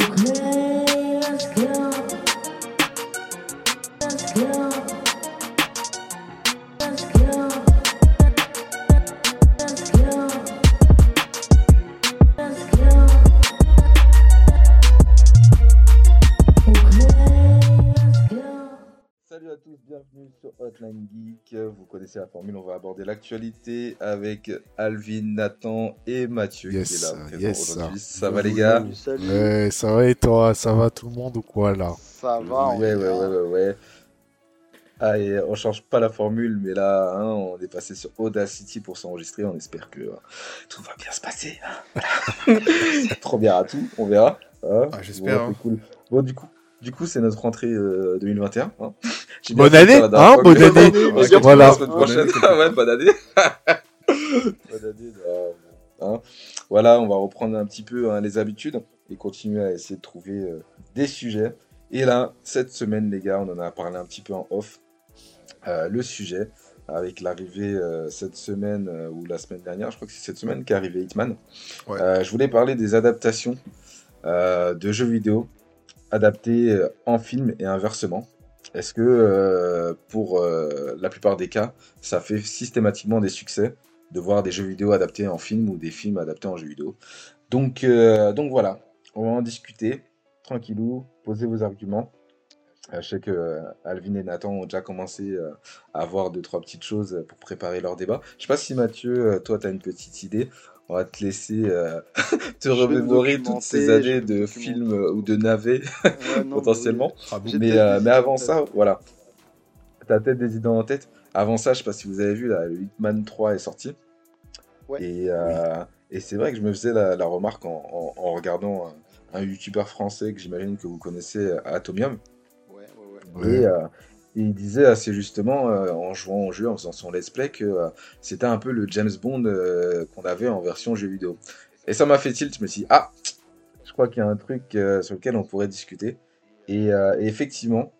Salut Geek. Vous connaissez la formule, on va aborder l'actualité avec Alvin, Nathan et Mathieu Yes, qui est là présent yes, aujourd'hui. Ça va les gars Salut. Ouais, ça va et toi Ça va tout le monde ou quoi là? Ça va. on Ouais, ouais, bien. ouais, ouais, ouais. Ah, et on change pas la formule, mais là, hein, on est passé sur Audacity pour s'enregistrer. On espère que euh, tout va bien se passer. hein. Première à tout, on verra. hein. Ah, j'espère, Bon, hein. c'est cool. Bon, du coup, du coup, c'est notre rentrée euh, 2021. hein. J'ai Bonne bien fait année, ça la dernière hein, fois, bonne année. On Ouais, se retrouve voilà. la semaine prochaine. Ouais, bonne année. bonne année. euh, hein. Voilà, on va reprendre un petit peu hein, les habitudes et continuer à essayer de trouver euh, des sujets. Et là, cette semaine, les gars, on en a parlé un petit peu en off. Euh, le sujet, avec l'arrivée euh, cette semaine euh, ou la semaine dernière, je crois que c'est cette semaine qu'est arrivé Hitman. Ouais. Euh, je voulais parler des adaptations euh, de jeux vidéo adaptés euh, en film et inversement. Est-ce que euh, pour euh, la plupart des cas, ça fait systématiquement des succès de voir des jeux vidéo adaptés en film ou des films adaptés en jeux vidéo? Donc, donc voilà, on va en discuter tranquillou, posez vos arguments. Je sais que Alvin et Nathan ont déjà commencé à avoir deux, trois petites choses pour préparer leur débat. Je sais pas si Mathieu, toi, tu as une petite idée. On va te laisser euh, te remémorer toutes ces années de films euh, ou de navets Ouais, non, potentiellement. Ah bon Mais, euh, mais avant ça, voilà. T'as peut-être des idées en tête. Avant ça, je sais pas si vous avez vu, là, le Hitman 3 est sorti. Ouais. Et, euh, et c'est vrai que je me faisais la, la remarque en, en- en regardant un, un youtubeur français que j'imagine que vous connaissez, Atomium. Ouais, ouais, ouais. Et il disait assez justement, euh, en jouant au jeu, en faisant son let's play, que euh, c'était un peu le James Bond euh, qu'on avait en version jeu vidéo. Et ça m'a fait tilt, je me suis dit, ah, je crois qu'il y a un truc sur lequel on pourrait discuter. Et, et effectivement,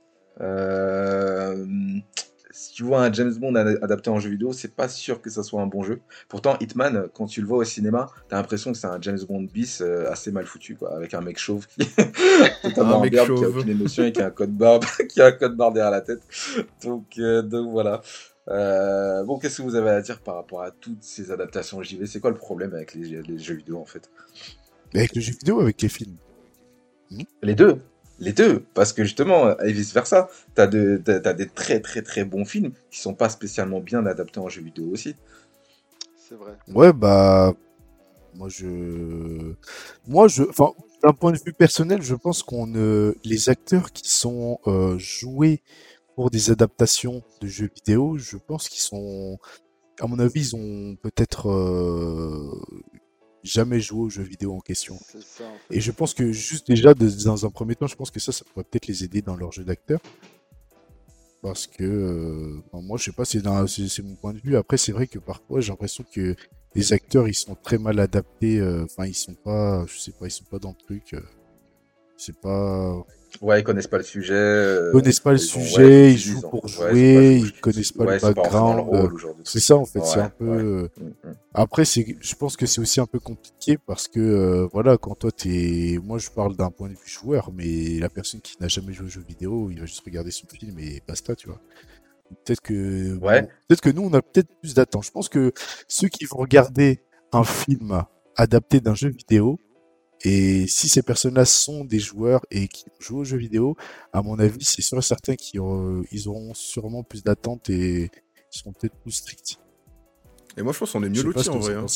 si tu vois un James Bond ad- adapté en jeu vidéo, c'est pas sûr que ça soit un bon jeu. Pourtant, Hitman, quand tu le vois au cinéma, t'as l'impression que c'est un James Bond bis euh, assez mal foutu, quoi, avec un mec chauve qui totalement Un mec imberbe, qui a chauve. aucune émotion et qui a un code barbe, qui a un code barre derrière la tête. Donc, euh, donc voilà. Euh, bon, qu'est-ce que vous avez à dire par rapport à toutes ces adaptations JV C'est quoi le problème avec les, les jeux vidéo en fait? Avec le jeu vidéo ou avec les films Les deux? Les deux. Parce que justement, et vice versa, t'as de, t'as, t'as des très très très bons films qui sont pas spécialement bien adaptés en jeu vidéo aussi. C'est vrai. Ouais, bah. Moi, je. Moi, je. Enfin, d'un point de vue personnel, je pense qu'on. ne- Les acteurs qui sont euh, joués pour des adaptations de jeux vidéo, je pense qu'ils sont. À mon avis, ils ont peut-être euh, jamais joué aux jeux vidéo en question. C'est ça. en fait. Et je pense que juste déjà, de- dans un premier temps, je pense que ça, ça pourrait peut-être les aider dans leur jeu d'acteur. Parce que, euh, bon, moi, je sais pas, c'est dans- c'est c'est mon point de vue. Après, c'est vrai que parfois, j'ai l'impression que les acteurs, ils sont très mal adaptés. euh, Enfin, ils sont pas, je sais pas, ils sont pas dans le truc. euh, c'est pas, Ouais, ils connaissent pas le sujet. euh, ils connaissent pas le ils ont- ouais, sujet, ils jouent pour jouer, c'est ils connaissent pas ouais, le background. C'est ça, en fait, c'est un peu. euh, Mm, mm. Après, c'est, je pense que c'est aussi un peu compliqué parce que, euh, voilà, quand toi t'es, moi je parle d'un point de vue joueur, mais la personne qui n'a jamais joué aux jeux vidéo, il va juste regarder son film et basta, tu vois. Peut-être que, Ouais. bon, peut-être que nous, on a peut-être plus d'attente. Je pense que ceux qui vont regarder un film adapté d'un jeu vidéo, et si ces personnes-là sont des joueurs et qui jouent aux jeux vidéo, à mon avis, c'est sûr et certain qu'ils auront, ils auront sûrement plus d'attente et ils seront peut-être plus stricts. Et moi, je pense qu'on est mieux lotis en vrai. hein.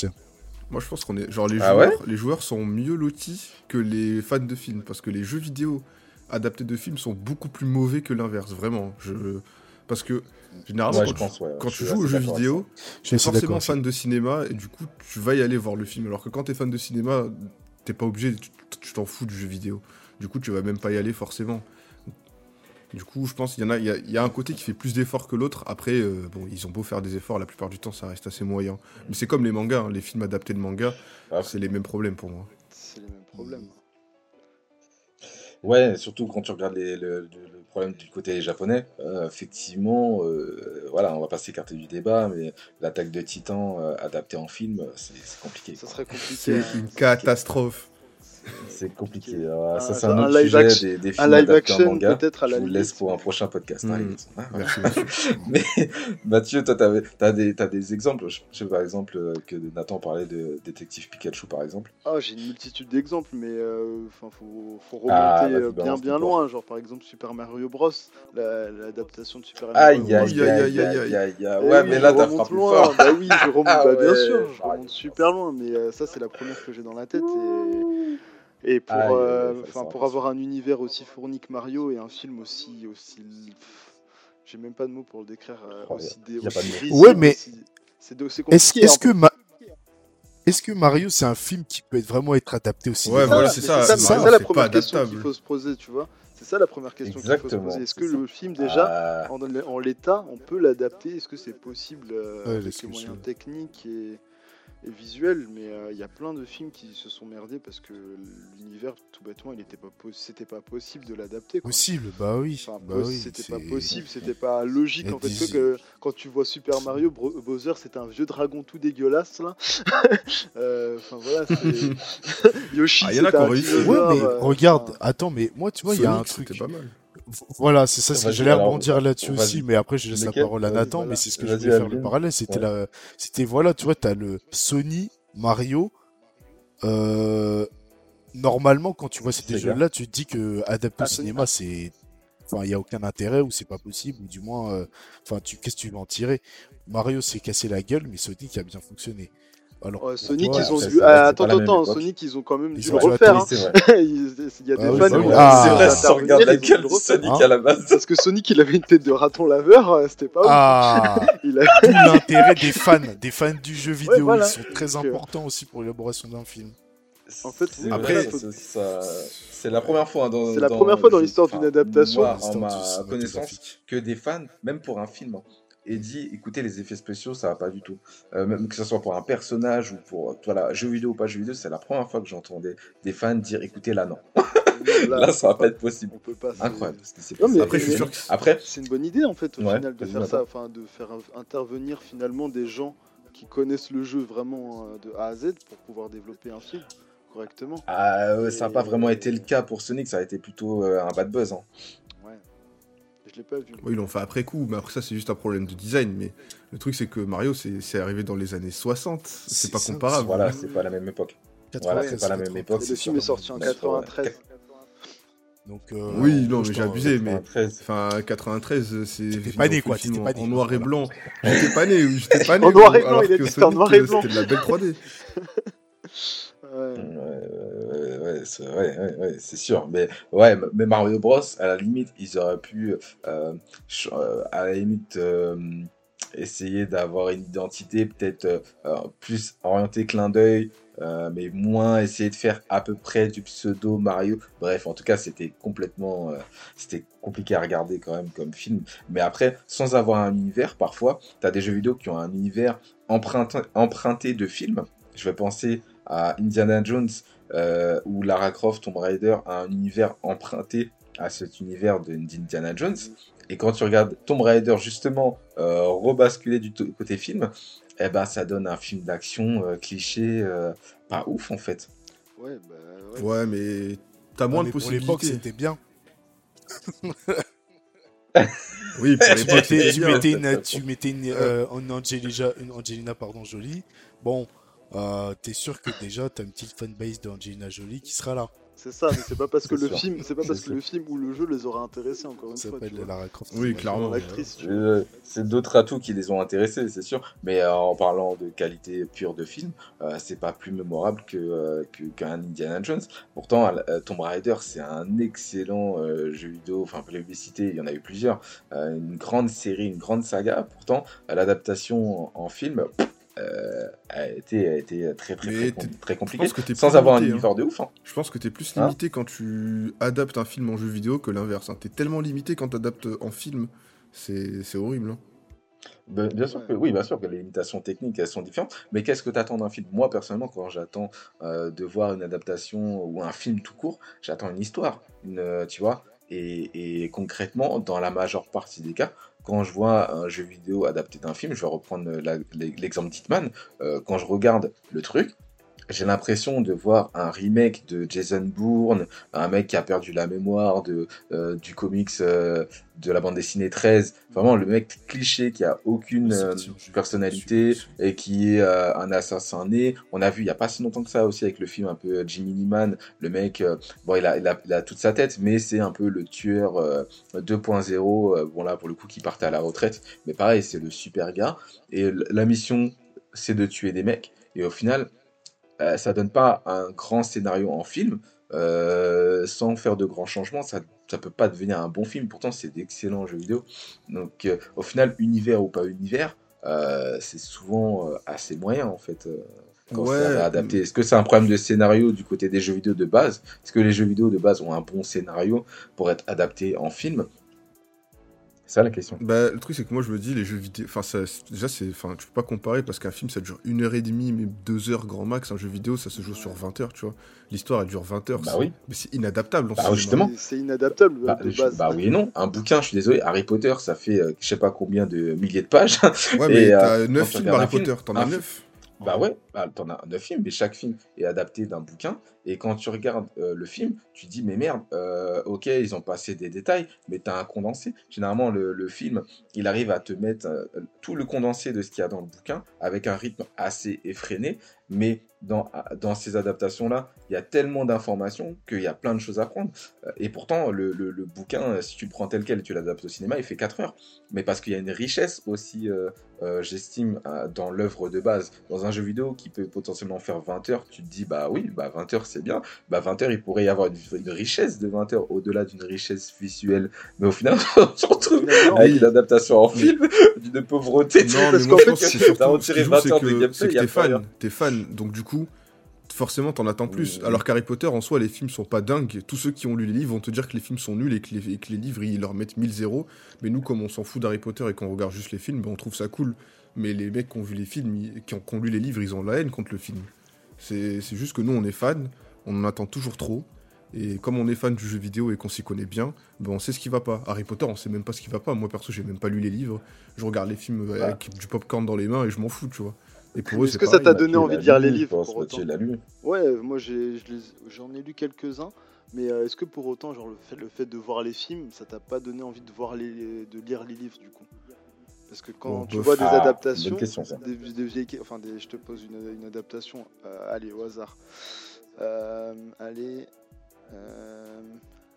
Moi, je pense qu'on est. Genre, les, Ah joueurs, les joueurs sont mieux lotis que les fans de films. Parce que les jeux vidéo adaptés de films sont beaucoup plus mauvais que l'inverse. Vraiment. Je... Parce que, généralement, Ouais, quand, je tu, pense, ouais. quand Je tu joues aux jeux vidéo, t'es assez forcément fan de cinéma. Et du coup, tu vas y aller voir le film. Alors que quand t'es fan de cinéma, t'es pas obligé. Tu tu t'en fous du jeu vidéo. Du coup, tu vas même pas y aller forcément. Du coup, je pense qu'il y en a, il y a, il y a un côté qui fait plus d'efforts que l'autre. Après, euh, bon, ils ont beau faire des efforts, la plupart du temps, ça reste assez moyen. Mais c'est comme les mangas, hein, les films adaptés de mangas, Ah. c'est les mêmes problèmes pour moi. C'est les mêmes problèmes. Ouais, surtout quand tu regardes les- le, le- le problème du côté japonais, euh, effectivement, euh, voilà, on va pas s'écarter du débat, mais l'attaque de Titan euh, adaptée en film, c'est c'est compliqué. Ça serait compliqué. C'est hein. une catastrophe. c'est compliqué. Ah, ça, c'est un un autre live sujet action- des, des Un films live action, manga. peut-être à Je la vous limite. laisse pour un prochain podcast. hein, Mm. Elliot. Ah. Merci. Mais Mathieu, toi, t'avais- t'as des, exemples. Je je sais par exemple euh, que Nathan parlait de Détective Pikachu, par exemple. Ah, j'ai une multitude d'exemples, mais euh, enfin, faut, faut remonter Ah, vas-y, euh, bien bien loin. Genre, par exemple, Super Mario Bros. la- L'adaptation de Super Mario Bros. aïe, aïe, aïe, aïe, Ouais, mais je là, t'as remonte frappé loin. fort. Bah oui, je remonte, Ah bah, bien sûr, je remonte super loin, mais ça, c'est la première que j'ai dans la tête. Et, et pour, aïe, euh, pour avoir un univers aussi fourni que Mario et un film aussi. aussi pff, J'ai même pas de mots pour le décrire. euh, Oh, aussi dé- y a pas de aussi risible, Ouais, mais- aussi- de- Est-ce que. Ma- est-ce que Mario c'est un film qui peut être vraiment être adapté au cinéma Ouais, voilà, c'est ça, c'est ça la première question qu'il faut se poser, tu vois. C'est ça la première question qu'il faut se poser. Est-ce que le film déjà Ah, en, en l'état, on peut l'adapter? Est-ce que c'est possible euh, Ouais, avec les moyens techniques et, et visuels Mais euh, il y a plein de films qui se sont merdés parce que l'univers, tout bêtement, il était pas c'était pas possible de l'adapter. quoi. Possible, bah oui. Enfin, bah oui, c'était pas possible, c'était pas logique Et en fait que, quand tu vois Super Mario, Bro- Bowser c'est un vieux dragon tout dégueulasse là. Euh, voilà, Yoshi. Ah, y en a un. Ouais, mais euh, regarde, attends, mais moi, tu vois, il y a un truc. C'était pas mal. Voilà, c'est ça ce que j'allais rebondir là-dessus aussi, mais après je laisse la parole à Nathan, mais c'est ce que je voulais faire le parallèle. C'était la, c'était voilà, tu vois, t'as le Sony, Mario. Euh, normalement, quand tu vois ces jeux-là, tu te dis que adapter Ah, au Sony. cinéma, c'est, enfin, il y a aucun intérêt ou c'est pas possible, ou du moins, euh, enfin, tu, qu'est-ce que tu veux en tirer? Mario s'est cassé la gueule, mais Sonic a bien fonctionné. Alors, ouais, Sonic, ils ont dû. Ah, attends, attends. Sonic, ils ont quand même Ils dû ont le refaire. Hein. Il y a des Ah oui, fans oui. Ah. c'est vrai, si on regarde la gueule de. Sonic Hein à la base. Parce que Sonic, il avait une tête de raton laveur, euh, c'était pas. Ah, Il a- tout l'intérêt des fans, des fans du jeu vidéo, voilà. ils sont très euh, importants aussi pour l'élaboration d'un film. En fait, C'est ça- la première fois hein, dans C'est la première fois dans l'histoire d'une adaptation. moi, L'histoire ma connaissance, que des fans, même pour un film, aient dit écoutez, les effets spéciaux, ça va pas du tout. Euh, même que ce soit pour un personnage ou pour voilà, jeu vidéo ou pas jeu vidéo, c'est la première fois que j'entendais des fans dire écoutez, là, non. Là, ça va pas être possible. On peut pas. c'est- Incroyable. ce qui s'est Non, mais- Après, je suis mais- sûr que. Après, C'est une bonne idée en fait au Ouais, final de faire ça, enfin de faire in- intervenir finalement des gens qui connaissent le jeu vraiment euh, de A à Z pour pouvoir développer un film correctement. ah, ouais, ça n'a pas vraiment été le cas pour Sonic, ça a été plutôt euh, un bad buzz. hein. L'ai pas vu. Oui, ils l'ont fait après coup, mais après ça, c'est juste un problème de design. Mais le truc, c'est que Mario, c'est c'est arrivé dans les années 60. C'est pas ça, comparable. Voilà, c'est pas la même époque. Voilà, c'est pas la même époque. Le film est sorti en D'accord, 93. Donc, euh, Oui, non, mais j'ai abusé, mais. 93. Enfin, 93, c'est. T'étais pas né, quoi, t'étais en- pas né, En noir et blanc. J'étais pas né, j'étais pas né. En noir et blanc, il était en noir et euh, blanc. C'était de la belle 3D. Ouais. Ouais, c'est sûr. Mais, ouais, mais Mario Bros, à la limite, ils auraient pu, euh, euh, à la limite, euh, essayer d'avoir une identité peut-être plus orientée clin d'œil, mais moins essayer de faire à peu près du pseudo Mario. Bref, en tout cas, c'était complètement, c'était compliqué à regarder quand même comme film. Mais après, sans avoir un univers, parfois, tu as des jeux vidéo qui ont un univers emprunté, emprunté de films. Je vais penser à Indiana Jones euh, où Lara Croft, Tomb Raider, a un univers emprunté à cet univers de- d'Indiana Jones. Et quand tu regardes Tomb Raider, justement, euh, rebasculer du côté film, eh ben, ça donne un film d'action euh, cliché, euh, pas ouf en fait. Ouais, bah ouais. Ouais, mais t'as Ah, moins mais de pour l'époque, possibilités. c'était bien. Oui, pour tu l'époque, mettais, tu mettais une, tu mettais une, euh, une Angelina, une Angelina pardon, Jolie. Bon, euh, t'es sûr que déjà t'as une petite fanbase d'Angelina Jolie qui sera là. C'est ça, mais c'est pas parce que le sûr. film, c'est pas parce que le film ou le jeu les aura intéressés encore une Ça fois. s'appelle. Lara Croft. Oui, c'est clairement. Euh, C'est d'autres atouts qui les ont intéressés, c'est sûr. Mais euh, en parlant de qualité pure de film, euh, c'est pas plus mémorable que euh, qu'un Indiana Jones. Pourtant, euh, Tomb Raider, c'est un excellent euh, jeu vidéo. Enfin, publicité, il y en a eu plusieurs. Euh, une grande série, une grande saga. Pourtant, l'adaptation en, en film a été a été très très com- compliqué. pense que t'es Sans plus avoir un limité, hein. univers de ouf. hein. Je pense que t'es plus Hein limité quand tu adaptes un film en jeu vidéo que l'inverse. hein. T'es tellement limité quand t'adaptes en film. C'est horrible. hein. Bien, bien sûr que oui, bien sûr que les limitations techniques elles sont différentes. Mais qu'est-ce que tu attends d'un film? Moi personnellement, quand j'attends euh, de voir une adaptation ou un film tout court, j'attends une histoire, une, euh, tu vois. Et, et concrètement, dans la majeure partie des cas, quand je vois un jeu vidéo adapté d'un film, je vais reprendre l'exemple d'Hitman. euh, quand je regarde le truc, j'ai l'impression de voir un remake de Jason Bourne, un mec qui a perdu la mémoire de, euh, du comics euh, de la bande dessinée 13. Vraiment, le mec cliché qui a aucune euh, personnalité et qui est un assassin né. On a vu il n'y a pas si longtemps que ça aussi avec le film un peu Jimmy Neeman. Le mec, bon, il a, il, a, il a, toute sa tête, mais c'est un peu le tueur 2.0. bon, là, pour le coup, qui partait à la retraite. Mais pareil, c'est le super gars. Et la mission, c'est de tuer des mecs. Et au final, ça donne pas un grand scénario en film. Euh, sans faire de grands changements, ça ça peut pas devenir un bon film. Pourtant, c'est d'excellents jeux vidéo. Donc, euh, au final, univers ou pas univers, c'est souvent assez moyen en fait. quand Ouais, c'est adapté. Est-ce que c'est un problème de scénario du côté des jeux vidéo de base? Est-ce que les jeux vidéo de base ont un bon scénario pour être adaptés en film? C'est ça la question. Bah, le truc, c'est que moi, je me dis, les jeux vidéo. Enfin, ça, déjà, c'est. Enfin, tu peux pas comparer parce qu'un film, ça dure une heure et demie, mais deux heures grand max. Un jeu vidéo, ça se joue sur 20 heures, tu vois. L'histoire, elle dure 20 heures. Bah oui. Mais c'est inadaptable en Bah, justement. C'est- inadaptable Bah, de je- base. bah oui et non. Un bouquin, je suis désolé, Harry Potter, ça fait euh, je sais pas combien de milliers de pages. Ouais, mais Et, euh, t'as quand 9 tu films Harry film, Potter, t'en as fi- 9. Bah ouais, bah, t'en as neuf films, mais chaque film est adapté d'un bouquin. Et quand tu regardes euh, le film, tu dis, mais merde, euh, ok, ils ont passé des détails, mais t'as un condensé. Généralement, le, le film, il arrive à te mettre euh, tout le condensé de ce qu'il y a dans le bouquin, avec un rythme assez effréné. Mais dans, dans ces adaptations-là, il y a tellement d'informations qu'il y a plein de choses à prendre. Euh, Et pourtant, le, le- le bouquin, euh, si tu le prends tel quel et tu l'adaptes au cinéma, il fait 4 heures. Mais parce qu'il y a une richesse aussi, euh, euh, j'estime, dans l'œuvre de base. Dans un jeu vidéo qui peut potentiellement faire 20 heures, tu te dis, bah oui, bah 20 heures c'est bien. Bah 20 heures, il pourrait y avoir une, une richesse de 20 heures au-delà d'une richesse visuelle. Mais au final, on se retrouve avec une adaptation en film d'une pauvreté. Non, parce qu'en fait, t'as retiré qui joue, 20 c'est heures de gameplay, t'es fan. T'es fan, donc du coup, forcément t'en attends plus. Mhm. Alors qu'Harry Potter, en soi, les films sont pas dingues. Tous ceux qui ont lu les livres vont te dire que les films sont nuls et que les, et que les livres ils leur mettent 1000 zéros. Mais nous, comme on s'en fout d'Harry Potter et qu'on regarde juste les films, ben, on trouve ça cool. Mais les mecs qui ont vu les films, ils- qui ont, qui ont lu les livres, ils ont la haine contre le film. C'est juste que nous, on est fan, on en attend toujours trop. Et comme on est fan du jeu vidéo et qu'on s'y connaît bien, ben on sait ce qui va pas. Harry Potter, on sait même pas ce qui va pas. Moi perso, j'ai même pas lu les livres. Je regarde les films Ouais. avec du popcorn dans les mains et je m'en fous, tu vois. Et pour eux, Est-ce que ça t'a donné envie a de lire les livres, pour autant lu. Ouais, moi j'en ai lu quelques-uns, mais euh, est-ce que pour autant, genre le fait, le fait de voir les films, ça t'a pas donné envie de voir les, de lire les livres du coup? Parce que quand tu vois des adaptations, question, des, des vieilles, enfin des- je te pose une, une adaptation, euh, allez au hasard, Euh, allez, euh,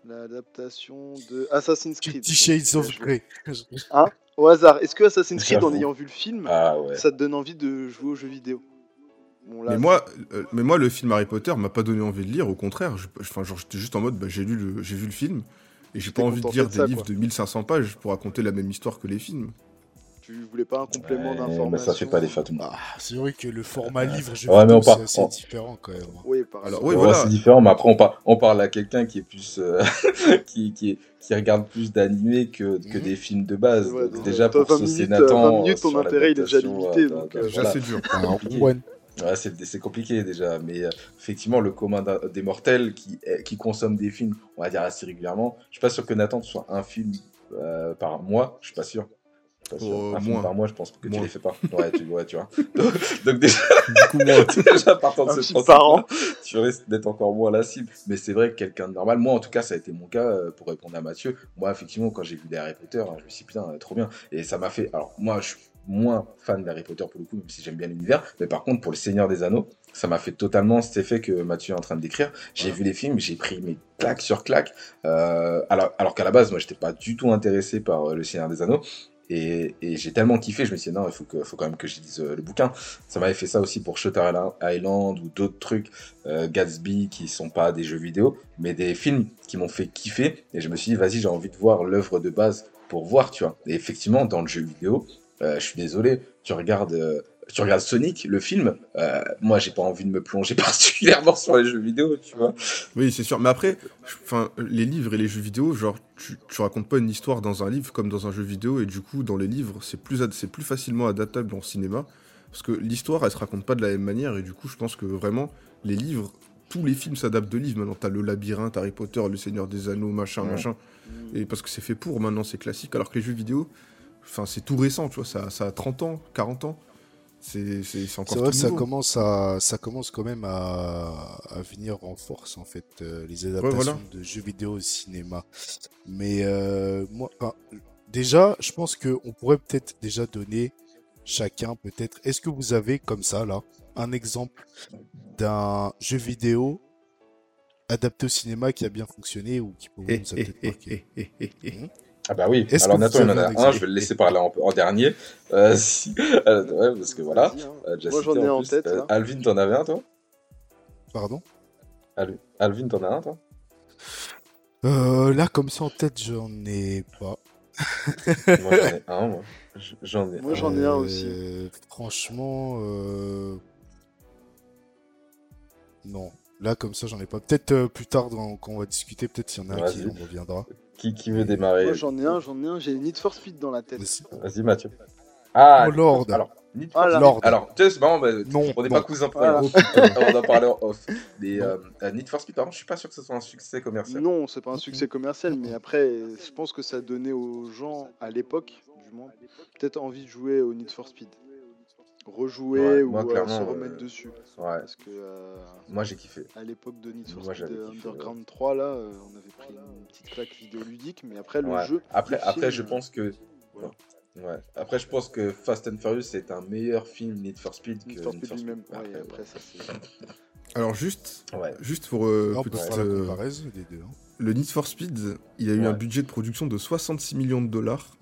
l'adaptation de Assassin's Creed. Fifty Shades of Grey. Au hasard, est-ce que Assassin's Creed, en ayant vu le film, Ah ouais. ça te donne envie de jouer aux jeux vidéo? Bon, là, Mais moi, euh, mais moi, le film Harry Potter m'a pas donné envie de lire. Au contraire, je- enfin, genre, j'étais juste en mode, bah, j'ai lu le, j'ai vu le film et j'ai pas envie de lire de des ça, livres quoi. de 1500 pages pour raconter la même histoire que les films. Tu voulais pas un complément Ouais, d'information mais ça fait pas le monde. Ah, c'est vrai que le format livre, jeu Ouais, mais vidéo, on part- c'est on- différent quand même. Oui, par Alors, exemple. oui, Ouais, voilà. c'est différent, mais après on, par- on parle à quelqu'un qui est plus euh, qui, qui, est- qui regarde plus d'animés que, que Mhm. des films de base. Ouais, Donc, donc, déjà pour 20 minutes, saucer euh, Nathan 20 minutes, ton sur intérêt, il est déjà l'adaptation, limité, euh, donc, t'as- euh, t'as- Déjà, voilà. c'est dur. Compliqué. ouais. C'est compliqué déjà, mais euh, effectivement, le commun des mortels qui, qui consomment des films, on va dire assez régulièrement, je suis pas sûr que Nathan tu sois un film euh, par mois, je suis pas sûr. Pas sûr. Un film moins. par mois, je pense que tu Moins. les fais pas. Ouais, tu, ouais, tu vois. Donc, donc déjà, Du coup, moi, déjà partant de ce par an. tu risques d'être encore moins la cible. Mais c'est vrai que quelqu'un de normal, moi en tout cas, ça a été mon cas euh, pour répondre à Mathieu. Moi, effectivement, quand j'ai vu les Harry Potter, hein, je me suis dit, putain, euh, trop bien. Et ça m'a fait. Alors, moi, je suis moins fan d'Harry Potter pour le coup, même si j'aime bien l'univers. Mais par contre, pour le Seigneur des Anneaux, ça m'a fait totalement cet effet que Mathieu est en train de décrire. J'ai vu les films, j'ai pris mes claques sur claques. Euh, alors alors qu'à la base, moi, j'étais pas du tout intéressé par euh, le Seigneur des Anneaux. Et, j'ai tellement kiffé, je me suis dit non, il faut, que, quand même que je lise euh, le bouquin. Ça m'avait fait ça aussi pour Shutter Island ou d'autres trucs, euh, Gatsby, qui sont pas des jeux vidéo, mais des films qui m'ont fait kiffer. Et je me suis dit, vas-y, j'ai envie de voir l'œuvre de base pour voir, tu vois. Et effectivement, dans le jeu vidéo, euh, je suis désolé, tu regardes, tu regardes Sonic, le film, euh, moi, j'ai pas envie de me plonger particulièrement sur les jeux vidéo, tu vois. oui, c'est sûr. Mais après, enfin, les livres et les jeux vidéo, genre, tu, tu racontes pas une histoire dans un livre comme dans un jeu vidéo, et du coup, dans les livres, c'est plus, c'est plus facilement adaptable en cinéma, parce que l'histoire, elle se raconte pas de la même manière, et du coup, je pense que vraiment, les livres, tous les films s'adaptent de livres. Maintenant, t'as le labyrinthe, Harry Potter, le Seigneur des Anneaux, machin, Ouais. machin. Et parce que c'est fait pour, maintenant, c'est classique, alors que les jeux vidéo, enfin, c'est tout récent, tu vois, ça, ça a 30 ans, 40 ans. C'est encore vrai tout ça nouveau. commence à, ça commence quand même à, à venir en force en fait euh, les adaptations voilà. de jeux vidéo au cinéma. Mais euh, moi, enfin, déjà, je pense que on pourrait peut-être déjà donner chacun peut-être. Est-ce que vous avez comme ça là un exemple d'un jeu vidéo adapté au cinéma qui a bien fonctionné ou qui pour vous Eh, vous a eh, peut-être eh, marqué? eh, eh. Ah bah oui, alors Nathan il en a un je vais le laisser parler en, en dernier. Euh, si- euh, ouais, parce que voilà, hein. euh, Moi, j'en ai en en tête, Euh, là. Alvin, t'en avais un toi? Pardon? Al- Alvin, t'en as un toi? Euh, Là comme ça en tête, j'en ai pas. Moi j'en ai un, moi. J'en ai Moi, un. j'en ai un aussi. Franchement, euh... non. Là, comme ça, j'en ai pas. Peut-être euh, plus tard, quand on va discuter, peut-être s'il y en a un qui en reviendra. Qui, qui veut démarrer Moi, j'en ai un, j'en ai un. J'ai Need for Speed dans la tête. Vas-y. Mathieu. Ah, Oh, Lord. Alors, Need for. Lord. Alors, tu sais, c'est marrant, mais Non, on n'est pas cousins pour Voilà. on en parlait en off. Mais euh, euh, Need for Speed, par contre, je suis pas sûr que ce soit un succès commercial. Non, c'est pas un succès commercial, mais après, je pense que ça donnait aux gens, à l'époque, du moins, peut-être envie de jouer au Need for Speed. Rejouer Ouais, ou moi, euh, se remettre euh, dessus. Ouais, Parce que euh, moi j'ai kiffé. à l'époque de Need for Speed Underground 3, là, euh, on avait pris une petite claque vidéoludique, mais après, le Ouais. jeu. Après, le après, film, je pense que. Ouais. Après, je pense que Fast and Furious c'est un meilleur film Need for Speed que Need for Speed lui-même. Après, Ouais, après, ça, c'est. Alors juste, ouais. juste pour euh, petite, faire la euh, comparaison des deux. hein. le Need for Speed, il a eu Ouais. un budget de production de 66 millions de dollars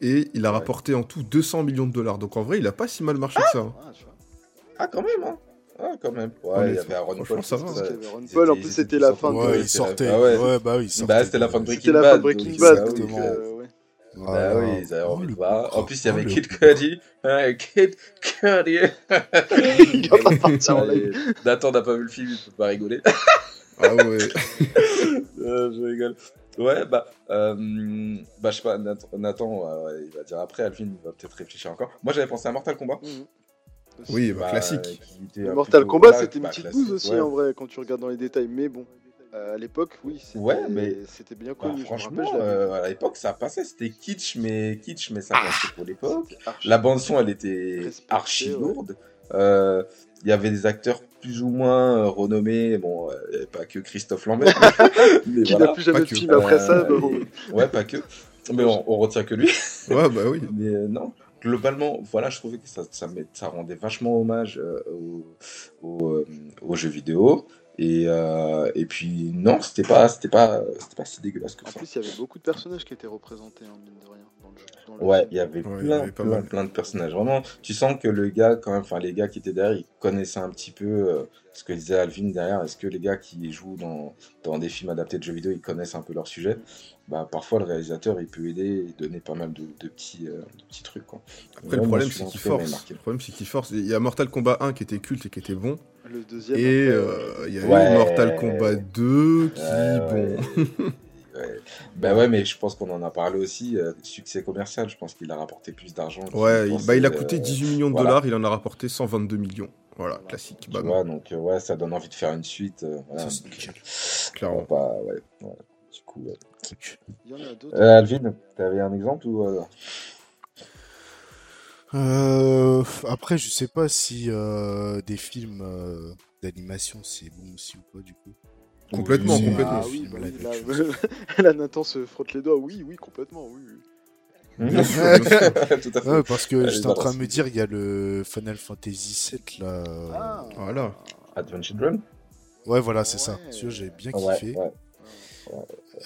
et il a Ouais. rapporté en tout 200 millions de dollars. Donc en vrai, il a pas si mal marché que ça. hein. Ah. Ah, quand même, hein. Ah, quand même. Ouais, Ouais, il y avait Aaron Paul. ça va. Paul, en plus, ils c'était étaient la tous fin de. sortis. Ouais, c'était il sortait. Ah ouais. Ouais, bah oui, il sortait. Bah, c'était la fin de Breaking C'était la Bad. fin de Breaking Bad, bah donc, euh, ouais. Bah Voilà. oui, ils avaient Oh, envie de voir. En plus, il y avait oh, Kid Cudi. Kid Cudi. Il va pas partir en live. Nathan n'a pas vu le film, il peut pas rigoler. Ah ouais. Euh, je rigole. Ouais, bah, euh, bah je sais pas, Nathan, euh, il va dire après, Alvin, il va peut-être réfléchir encore. Moi, j'avais pensé à Mortal Kombat. Mhm. Oui, bah, Bah, classique. Mortal plutôt- Kombat, voilà, c'était une bah, petite bouse aussi ouais. en vrai quand tu regardes dans les détails, mais bon, euh, à l'époque, oui, c'était Ouais, mais- c'était bien Bah, connu. franchement, rappelle, euh, à l'époque, ça passait. C'était kitsch, mais kitsch, mais ça passait pour l'époque. La bande son, elle était archi ouais. lourde. Euh, Il y avait des acteurs plus ou moins euh, renommés. Bon, euh, pas que Christophe Lambert. mais Qui voilà. n'a plus jamais de film après ça. Euh. Ouais, pas que. Mais on, on retient que lui. Ouais, bah oui. Mais euh, non, globalement, voilà, je trouvais que ça, ça, met- ça rendait vachement hommage euh, au- au, aux jeux vidéo. Et, euh, et puis, non, c'était pas, c'était pas, c'était pas si dégueulasse que En ça. plus, il y avait beaucoup de personnages qui étaient représentés, hein, mine de rien, Ouais, il y avait Ouais, y plein, avait plein, mal. plein de personnages. Vraiment, tu sens que le gars, quand même, enfin, les gars qui étaient derrière, ils connaissaient un petit peu euh, ce que disait Alvin derrière. Est-ce que les gars qui jouent dans, dans des films adaptés de jeux vidéo, ils connaissent un peu leur sujet? Bah, Parfois, le réalisateur, il peut aider et donner pas mal de, de petits, euh, de petits trucs. Quoi. Après, le problème, c'est qu'il force. Le problème, c'est qu'il force. Il y a Mortal Kombat 1 qui était culte et qui était bon. Le deuxième. Et euh, il y a Ouais. eu Mortal Kombat 2 qui, Ouais, bon. ouais. Ouais. Bah ouais, mais je pense qu'on en a parlé aussi. euh, succès commercial, je pense qu'il a rapporté plus d'argent. Ouais, il, bah, il a euh, coûté 18 millions de voilà. dollars, il en a rapporté 122 millions. Voilà, Voilà. classique. Tu Bah, vois, donc euh, ouais, ça donne envie de faire une suite. euh, voilà, Ça, c'est donc, nickel. euh, clairement. pas- ouais, ouais. Du coup. Il y en a d'autres. Euh, Alvin, t'avais un exemple ou euh, Euh, après, je sais pas si euh, des films euh, d'animation c'est bon aussi ou pas du coup. Complètement, complètement. Ah oui, bah là, là, Nathan se frotte les doigts. Oui, oui, complètement, oui. oui. Bien sûr, bien sûr. Tout à fait. Ouais, parce que j'étais en train de me dire, il y a le Final Fantasy VII là. Ah, Voilà. Advent Children Ouais, voilà, c'est ça. Ouais. J'ai bien kiffé. ouais.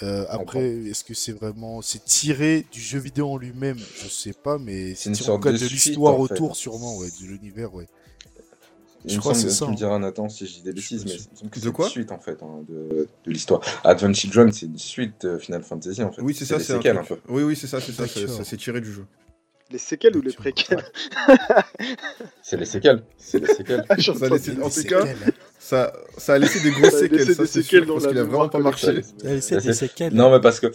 Euh, après, est-ce que c'est vraiment. C'est tiré du jeu vidéo en lui-même? Je sais pas, mais C'est une tiré en sorte cas de l'histoire en fait. autour, sûrement, ouais, de l'univers, ouais. Je crois que c'est ça, Tu me diras, Nathan, si je dis des bêtises, mais il me semble que De c'est quoi une suite en fait hein, de, de l'histoire. Advent Children, c'est une suite de Final Fantasy en fait. Oui, c'est ça, c'est un un peu. Oui, oui, c'est ça, c'est ça, ça s'est tiré du jeu. Les séquelles ou les préquelles C'est les séquelles. C'est les séquelles. J'entends Ça bien. en tout cas, Ça, ça a laissé des grosses Ça a laissé séquelles, des ça c'est séquelles sûr, dans parce qu'il a vraiment pas marché. Elle essaie c'est- des séquelles. Non, mais parce que,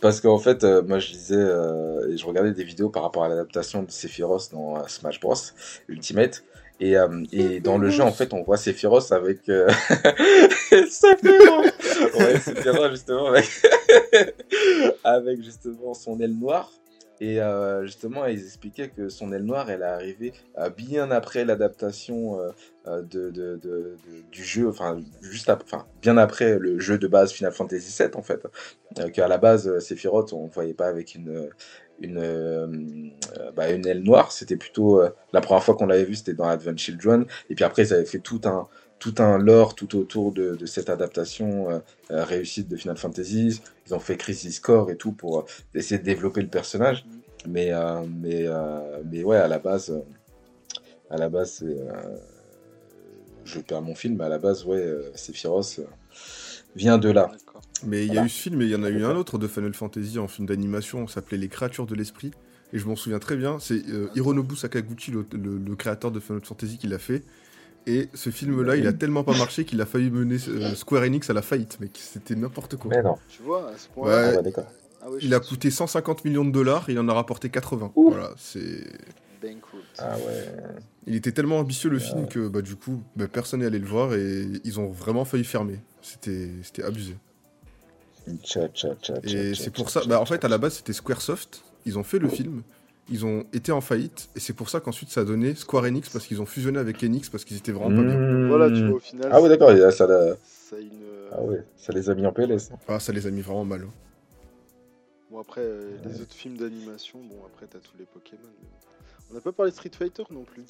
parce qu'en fait, euh, moi je disais, euh, et je regardais des vidéos par rapport à l'adaptation de Sephiroth dans euh, Smash Bros Ultimate. Et, euh, et dans le jeu, en fait, on voit Sephiroth avec. Euh... Sephiroth Ouais, Sephiroth, justement, avec... avec justement son aile noire. Et euh, justement, ils expliquaient que son aile noire, elle est arrivée bien après l'adaptation de, de- de- de- du jeu, enfin, juste enfin, bien après le jeu de base Final Fantasy VII, en fait. Euh, Qu'à la base, Sephiroth, on ne voyait pas avec une, une, euh, bah, une aile noire. C'était plutôt. euh, la première fois qu'on l'avait vu, c'était dans Advent Children. Et puis après, ils avaient fait tout un, tout un lore tout autour de, cette adaptation euh, euh, réussite de Final Fantasy. Ils ont fait Crisis Core et tout pour essayer de développer le personnage. Mais, mais, mais ouais, à la base, à la base, je perds mon film, mais à la base, ouais, Sephiroth vient de là. Mais il y a Voilà. eu ce film et il y en a eu un autre de Final Fantasy en film d'animation, s'appelait Les créatures de l'esprit. Et je m'en souviens très bien, c'est euh, Hironobu Sakaguchi, le, le- le créateur de Final Fantasy, qui l'a fait. Et ce film-là, il a tellement pas marché qu'il a failli mener euh, Square Enix à la faillite, mec. C'était n'importe quoi. Mais non, Tu vois, à ce Ouais. point-là. Ah ouais, d'accord. Ah ouais, Il je a coûté 150 millions de dollars, il en a rapporté 80. Ouf. Voilà, c'est. bankrupt. Ah ouais. Il était tellement ambitieux le film que bah, du coup, bah, personne n'est allé le voir et ils ont vraiment failli fermer. C'était c'était abusé. Tcha, tcha, tcha, Et c'est pour tcha, ça, bah, en fait, à la base, c'était Squaresoft. Ils ont fait le film, ils ont été en faillite, et c'est pour ça qu'ensuite ça a donné Square Enix parce qu'ils ont fusionné avec Enix parce qu'ils étaient vraiment pas bien. Mmh. Voilà, tu vois, au final. Ah ouais, d'accord, ça, l'a- Ça a une. euh, ah ouais, ça les a mis en PLS. Ah, ça les a mis vraiment mal. Bon, après, euh, les autres films d'animation, bon, après, t'as tous les Pokémon. mais bon. On n'a pas parlé de Street Fighter non plus.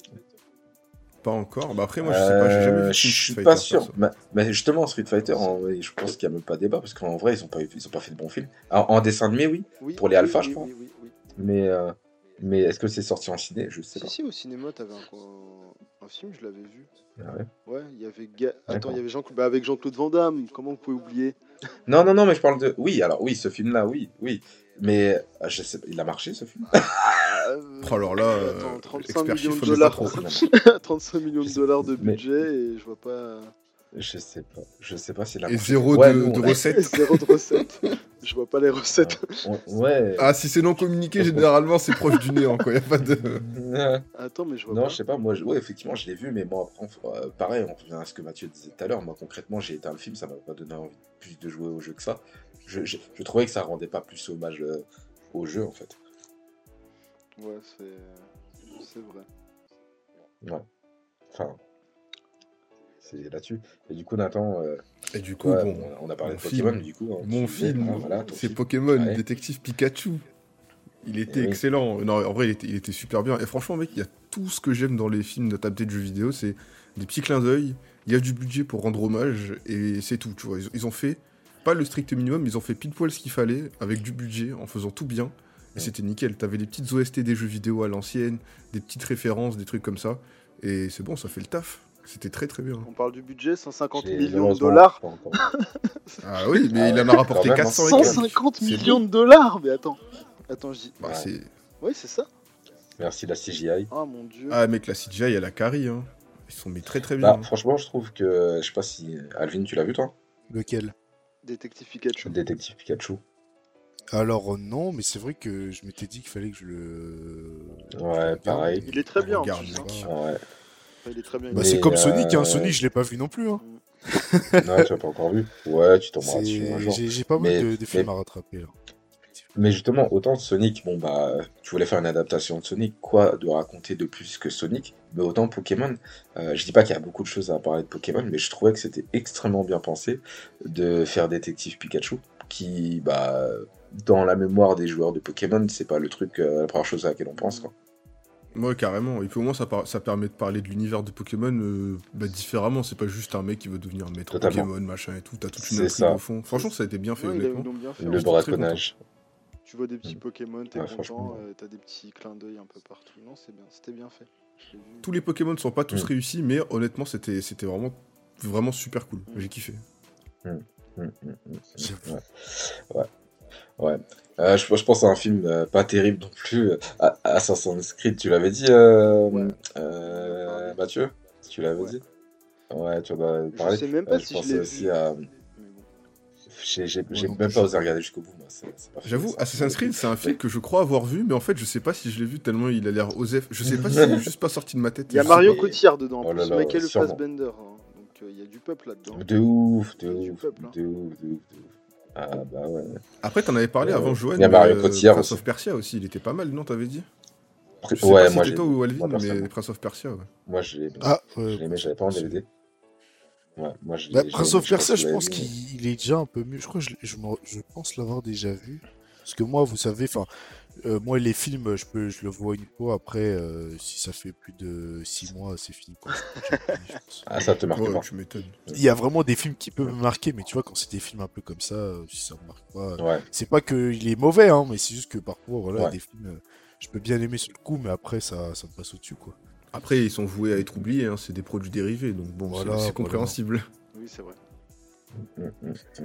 Pas encore. Bah après, moi, je sais pas, j'ai jamais vu Euh, Je suis Street pas Fighter, sûr. perso. Mais, mais justement, Street Fighter, en vrai, je pense qu'il n'y a même pas débat parce qu'en vrai, ils ont pas, eu- ils ont pas fait de bons films. Alors, en dessin animé, oui, Oui, Pour les oui, alphas, oui, je crois. Oui, oui, oui. mais, euh, mais est-ce que c'est sorti en ciné? Je sais Si, pas. si, au cinéma, t'avais un, un film, je l'avais vu. Ah ouais? Ouais, il y avait. Ga- Attends, il y avait Jean bah, avec Jean-Claude Van Damme. Comment vous pouvez oublier? Non, non, non, mais je parle de. Oui, alors oui, ce film-là, oui, oui. Mais euh, je sais, il a marché ce film? Euh, Oh, alors là, euh, attends, 35 expert millions chiffre, de mais dollars. pas trop. Finalement. 35 millions de dollars de mais- budget et je vois pas. Je sais pas. Je sais pas s'il a Et zéro Ouais, de, recettes. Zéro de recettes. je vois pas les recettes. on- Ouais. Ah, si c'est non communiqué, généralement, c'est proche du néant, quoi. Y a pas de. Attends, mais je vois Non, pas. je sais pas, moi, je- ouais, effectivement, je l'ai vu, mais moi, après, on- euh, pareil, on revient à ce que Mathieu disait tout à l'heure. Moi, concrètement, j'ai éteint le film, ça m'a pas donné envie plus de jouer au jeu que ça. Je, je, je trouvais que ça rendait pas plus hommage euh, au jeu, en fait. Ouais, c'est. C'est vrai. Enfin, c'est là-dessus. Et du coup, Nathan, euh, Et du coup, ouais, bon. on, a parlé mon de Pokémon, film. du coup. hein, Mon film, voilà, c'est film. Pokémon, Ouais. détective Pikachu. Il était Eh oui. excellent. Non, en vrai, il était, il était super bien. Et franchement, mec, il y a tout ce que j'aime dans les films d'adaptés de jeux vidéo. C'est des petits clins d'œil. Il y a du budget pour rendre hommage. Et c'est tout, tu vois. Ils, ils ont fait, pas le strict minimum, ils ont fait pile poil ce qu'il fallait, avec du budget, en faisant tout bien. Et c'était nickel. T'avais des petites OST des jeux vidéo à l'ancienne, des petites références, des trucs comme ça. Et c'est bon, ça fait le taf. C'était très très bien. On parle du budget 150 J'ai millions de dollars. Ah oui, mais Ah il en a rapporté même, hein. 400 et quelques. 150 C'est millions de dollars Mais attends. Attends, je dis. Bah, Ouais. c'est... Oui, c'est ça Merci la CGI. Ah mon dieu. Ah mec, la CGI, elle a carry. Hein. Ils sont mis très très bien. Bah, franchement, je trouve que. Je sais pas si. Alvin, tu l'as vu, toi? Lequel? Détective Pikachu. Détective Pikachu. Alors euh, non, mais c'est vrai que je m'étais dit qu'il fallait que je le. Ouais, pareil. Il est très bien en plus. hein. mec. Ouais. Enfin, il est très bien. Bah, Mais, c'est comme euh, Sonic, hein. Sonic je l'ai pas vu non plus. Hein. Ouais, tu l'as pas encore vu. Ouais, tu tomberas dessus un jour. J'ai pas Mais- mal de, de films mais- à rattraper là. Mais justement, autant Sonic, bon bah, tu voulais faire une adaptation de Sonic, quoi de raconter de plus que Sonic Mais autant Pokémon, euh, je dis pas qu'il y a beaucoup de choses à parler de Pokémon, mais je trouvais que c'était extrêmement bien pensé de faire Détective Pikachu, qui, bah, dans la mémoire des joueurs de Pokémon, c'est pas le truc, euh, la première chose à laquelle on pense, quoi. Ouais, carrément. Et puis au moins, ça, par- ça permet de parler de l'univers de Pokémon euh, bah, différemment. C'est pas juste un mec qui veut devenir maître Totalement. Pokémon, machin et tout. T'as toute une intrigue au fond. Franchement, ça a été bien fait, Ouais, bien fait. Le braconnage. Tu vois des petits Mm. Pokémon, t'es Ouais, content, euh, t'as des petits clins d'œil un peu partout. Non, c'est bien, c'était bien fait. Tous les Pokémon ne sont pas tous Mm. réussis, mais honnêtement, c'était c'était vraiment, vraiment super cool. Mm. J'ai kiffé. Ouais. Ouais. Ouais. Euh, je, je pense à un film euh, pas terrible non plus. euh, Assassin's Creed, tu l'avais dit, euh, Ouais. euh, Mathieu Tu l'avais Ouais. dit Ouais, tu en as Je parlé. sais même Euh, pas je si je l'ai aussi vu. à. J'ai j'ai- Moi j'ai non même pas je- osé regarder jusqu'au bout. moi. C'est- c'est pas fait, J'avoue. Assassin's Creed, c'est un film que je crois avoir vu, mais en fait, je sais pas si je l'ai vu tellement il a l'air osef. Je sais pas si c'est juste pas sorti de ma tête. Il y a Je Mario pas. Cotillard dedans, en Oh là plus là, Michael. Fassbender. hein. Donc euh, il y a du peuple là-dedans. De ouf, de hein. de ouf, de ouf, de ouf. Ah bah ouais. Après, t'en avais parlé Euh, avant, Joanne. il y a Mario euh, Cotillard Prince aussi. of Persia aussi, il était pas mal, non T'avais dit? Je sais ouais, pas si moi toi ou Alvin, moi, mais. Prince of Persia, ouais. moi je l'ai Ah, je ouais. l'ai aimé, j'avais pas en DVD. Ouais, moi je l'ai Bah, Prince of Persia, je pense qu'il il est déjà un peu mieux. Je crois que je, je, je pense l'avoir déjà vu. Parce que moi, vous savez, enfin, euh, moi, les films, je peux, je le vois une fois. Après, euh, si ça fait plus de six mois, c'est fini. quoi. Ah, ça te marque Ouais, pas. tu m'étonnes. Il y a vraiment des films qui peuvent me marquer, mais tu vois, quand c'est des films un peu comme ça, euh, si ça me marque pas, Ouais, c'est pas qu'il est mauvais, hein, mais c'est juste que parfois, voilà, Ouais. des films, je peux bien aimer sur le coup, mais après, ça, ça me passe au-dessus, quoi. Après, ils sont voués à être oubliés, hein, c'est des produits dérivés, donc bon, c'est- Voilà, c'est voilà. compréhensible. Oui, c'est vrai.